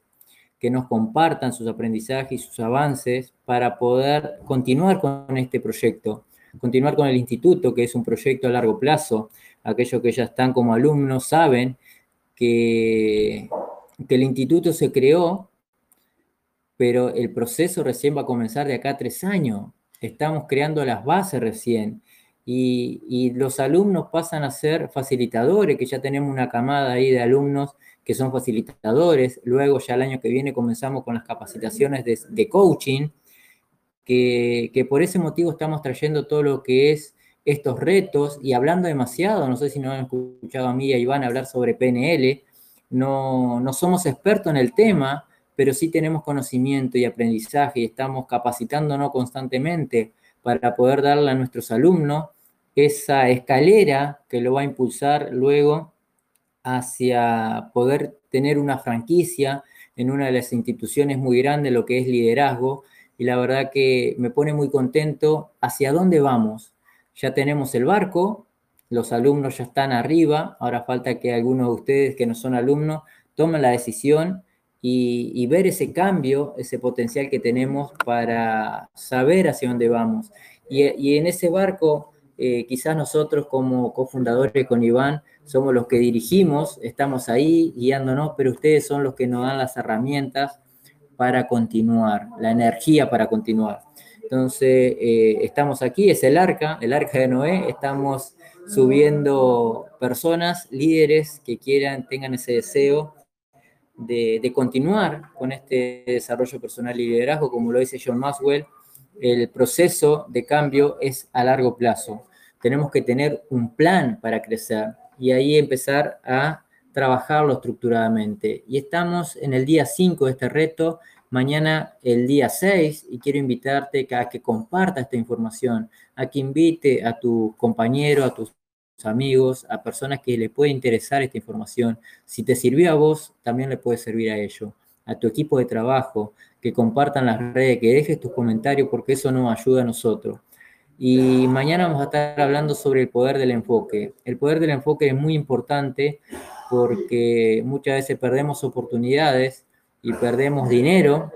que nos compartan sus aprendizajes y sus avances para poder continuar con este proyecto continuar con el instituto, que es un proyecto a largo plazo. Aquellos que ya están como alumnos saben que, que el instituto se creó, pero el proceso recién va a comenzar de acá a tres años. Estamos creando las bases recién. Y, y, los alumnos pasan a ser facilitadores, que ya tenemos una camada ahí de alumnos que son facilitadores. Luego ya el año que viene comenzamos con las capacitaciones de, de coaching que, por ese motivo estamos trayendo todo lo que es estos retos y hablando demasiado, no sé si no han escuchado a mí y a Iván hablar sobre PNL, no, no somos expertos en el tema, pero sí tenemos conocimiento y aprendizaje y estamos capacitándonos constantemente para poder darle a nuestros alumnos esa escalera que lo va a impulsar luego hacia poder tener una franquicia en una de las instituciones muy grandes, lo que es liderazgo, y la verdad que me pone muy contento hacia dónde vamos. Ya tenemos el barco, los alumnos ya están arriba, ahora falta que algunos de ustedes que no son alumnos tomen la decisión y, ver ese cambio, ese potencial que tenemos para saber hacia dónde vamos. Y, en ese barco, eh, quizás nosotros como cofundadores con Iván somos los que dirigimos, estamos ahí guiándonos, pero ustedes son los que nos dan las herramientas para continuar, la energía para continuar. Entonces, eh, estamos aquí, es el arca, el arca de Noé, estamos subiendo personas, líderes que quieran, tengan ese deseo de, de, continuar con este desarrollo personal y liderazgo, como lo dice John Maxwell, el proceso de cambio es a largo plazo. tenemos que tener un plan para crecer y ahí empezar a trabajarlo estructuradamente. Y estamos en el día 5 de este reto, mañana el día 6, y quiero invitarte a que comparta esta información, a que invite a tu compañero, a tus amigos, a personas que le puede interesar esta información. Si te sirvió a vos, también le puede servir a ellos, a tu equipo de trabajo, que compartan las redes, que dejes tus comentarios, porque eso nos ayuda a nosotros. Y mañana vamos a estar hablando sobre el poder del enfoque. El poder del enfoque es muy importante porque muchas veces perdemos oportunidades y perdemos dinero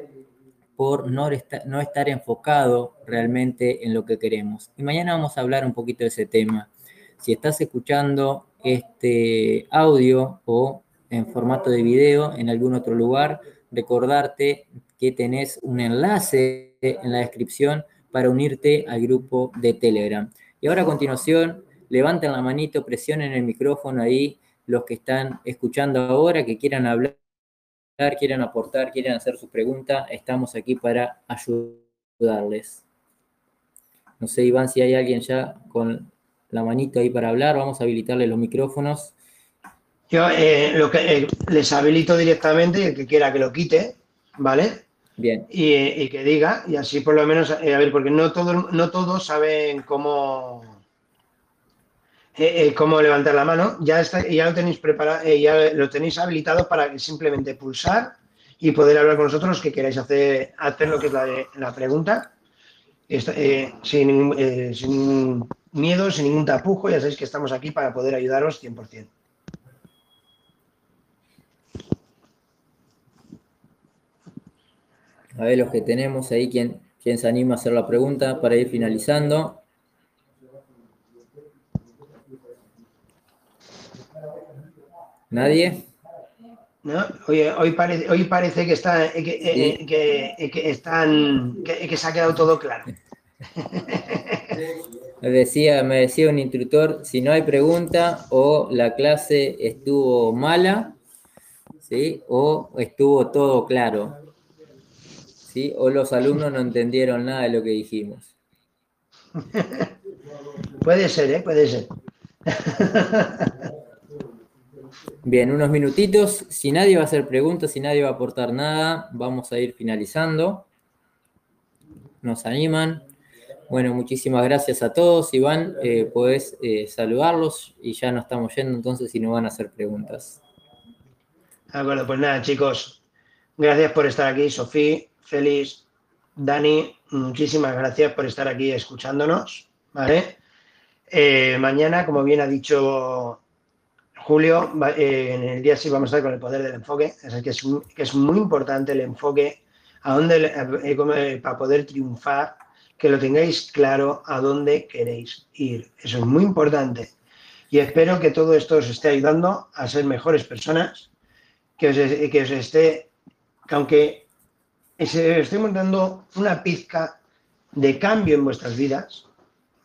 por no estar, no estar enfocado realmente en lo que queremos. Y mañana vamos a hablar un poquito de ese tema. Si estás escuchando este audio o en formato de video en algún otro lugar, recordarte que tenés un enlace en la descripción para unirte al grupo de Telegram. Y ahora a continuación, levanten la manito, presionen el micrófono ahí los que están escuchando ahora, que quieran hablar, quieran aportar, quieran hacer sus preguntas, estamos aquí para ayudarles. No sé, Iván, si hay alguien ya con la manito ahí para hablar, vamos a habilitarle los micrófonos. Yo eh, lo que, eh, les habilito directamente y el que quiera que lo quite, ¿vale? Bien. Y, que diga, y así por lo menos, eh, a ver, porque no, todo, no todos saben cómo, eh, eh, cómo levantar la mano. Ya, está, ya lo tenéis preparado, ya lo tenéis habilitado para simplemente pulsar y poder hablar con nosotros que queráis hacer, hacer lo que es la, la pregunta. sin, sin miedo, sin ningún tapujo, ya sabéis que estamos aquí para poder ayudaros 100%. A ver los que tenemos ahí, ¿quién, quién se anima a hacer la pregunta para ir finalizando? ¿Nadie? No, hoy, parece, hoy parece que, está, eh, eh, que, que, están, que, se ha quedado todo claro. Me decía, me decía un instructor, si no hay pregunta o la clase estuvo mala, ¿sí? o estuvo todo claro. ¿sí? O los alumnos no entendieron nada de lo que dijimos. puede ser, ¿eh? Puede ser. Bien, unos minutitos. Si nadie va a hacer preguntas, si nadie va a aportar nada, vamos a ir finalizando. Nos animan. Bueno, muchísimas gracias a todos. Iván, eh, puedes eh, saludarlos y ya nos estamos yendo entonces si no van a hacer preguntas. Ah, bueno, pues nada, chicos. Gracias por estar aquí, Sofía. Félix, Dani, muchísimas gracias por estar aquí escuchándonos, ¿vale? Eh, mañana, como bien ha dicho Julio, eh, en el día sí vamos a estar con el poder del enfoque, es que, es, que es muy importante el enfoque a dónde, eh, para poder triunfar, que lo tengáis claro a dónde queréis ir. Eso es muy importante. Y espero que todo esto os esté ayudando a ser mejores personas, que os, que os esté, que aunque estoy montando una pizca de cambio en vuestras vidas,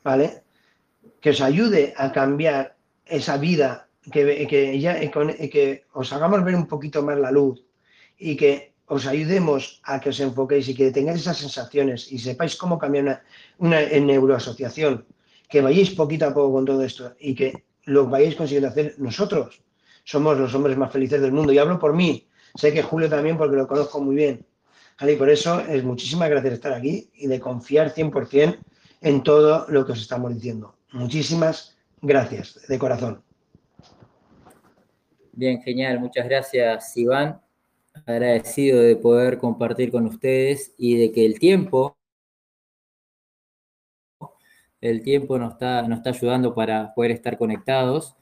¿vale? Que os ayude a cambiar esa vida, que, que, ya, que os hagamos ver un poquito más la luz y que os ayudemos a que os enfoquéis y que tengáis esas sensaciones y sepáis cómo cambiar una, neuroasociación, que vayáis poquito a poco con todo esto y que lo vayáis consiguiendo hacer nosotros. Somos los hombres más felices del mundo y hablo por mí. Sé que Julio también porque lo conozco muy bien y por eso es muchísimas gracias de estar aquí y de confiar 100% en todo lo que os estamos diciendo. Muchísimas gracias, de corazón. Bien, genial. Muchas gracias, Iván. Agradecido de poder compartir con ustedes y de que el tiempo, el tiempo nos está, nos está ayudando para poder estar conectados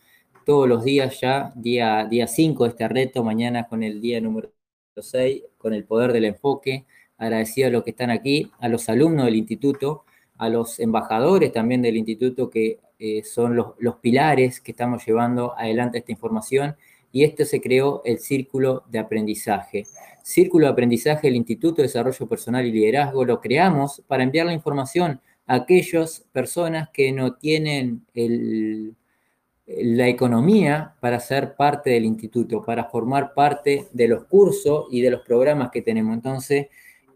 todos los días ya, día 5 de este reto, mañana con el día número 6 con el poder del enfoque. Agradecido a los que están aquí, a los alumnos del instituto, a los embajadores también del instituto que eh, son los, los, pilares que estamos llevando adelante esta información. Y esto se creó el Círculo de Aprendizaje. Círculo de Aprendizaje del Instituto de Desarrollo Personal y Liderazgo lo creamos para enviar la información a aquellas personas que no tienen la economía para ser parte del instituto, para formar parte de los cursos y de los programas que tenemos. Entonces,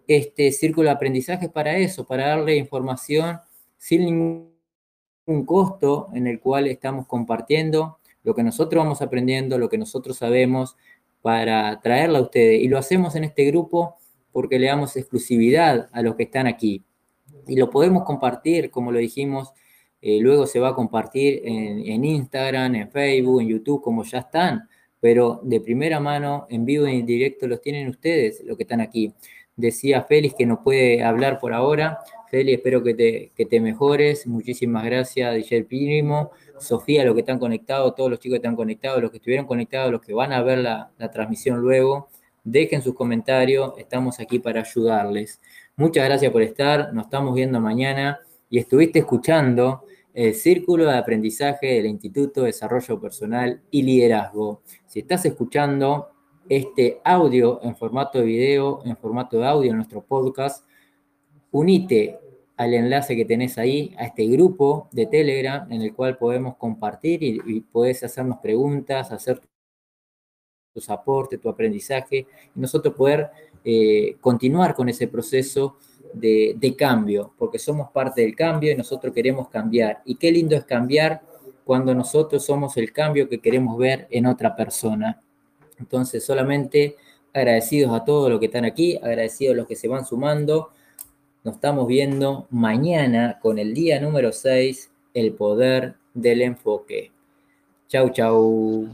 este círculo de aprendizaje es para eso, para darle información sin ningún costo en el cual estamos compartiendo lo que nosotros vamos aprendiendo, lo que nosotros sabemos, para traerla a ustedes. Y lo hacemos en este grupo porque le damos exclusividad a los que están aquí. Y lo podemos compartir, como lo dijimos, eh, luego se va a compartir en, Instagram, en Facebook, en YouTube, como ya están, pero de primera mano, en vivo y en directo, los tienen ustedes, los que están aquí. Decía Félix que no puede hablar por ahora. Félix, espero que te, que te mejores. Muchísimas gracias, DJ Primo. Sofía, los que están conectados, todos los chicos que están conectados, los que estuvieron conectados, los que van a ver la, transmisión luego, dejen sus comentarios, estamos aquí para ayudarles. Muchas gracias por estar, nos estamos viendo mañana y estuviste escuchando el Círculo de Aprendizaje del Instituto de Desarrollo Personal y Liderazgo. Si estás escuchando este audio en formato de video, en formato de audio en nuestro podcast, unite al enlace que tenés ahí, a este grupo de Telegram en el cual podemos compartir y, y podés hacernos preguntas, hacer tus aportes, tu aprendizaje, y nosotros poder eh, continuar con ese proceso de, de, cambio, porque somos parte del cambio y nosotros queremos cambiar. Y qué lindo es cambiar cuando nosotros somos el cambio que queremos ver en otra persona. Entonces, solamente agradecidos a todos los que están aquí, agradecidos a los que se van sumando nos estamos viendo mañana con el día número 6, el poder del enfoque. Chau, chau.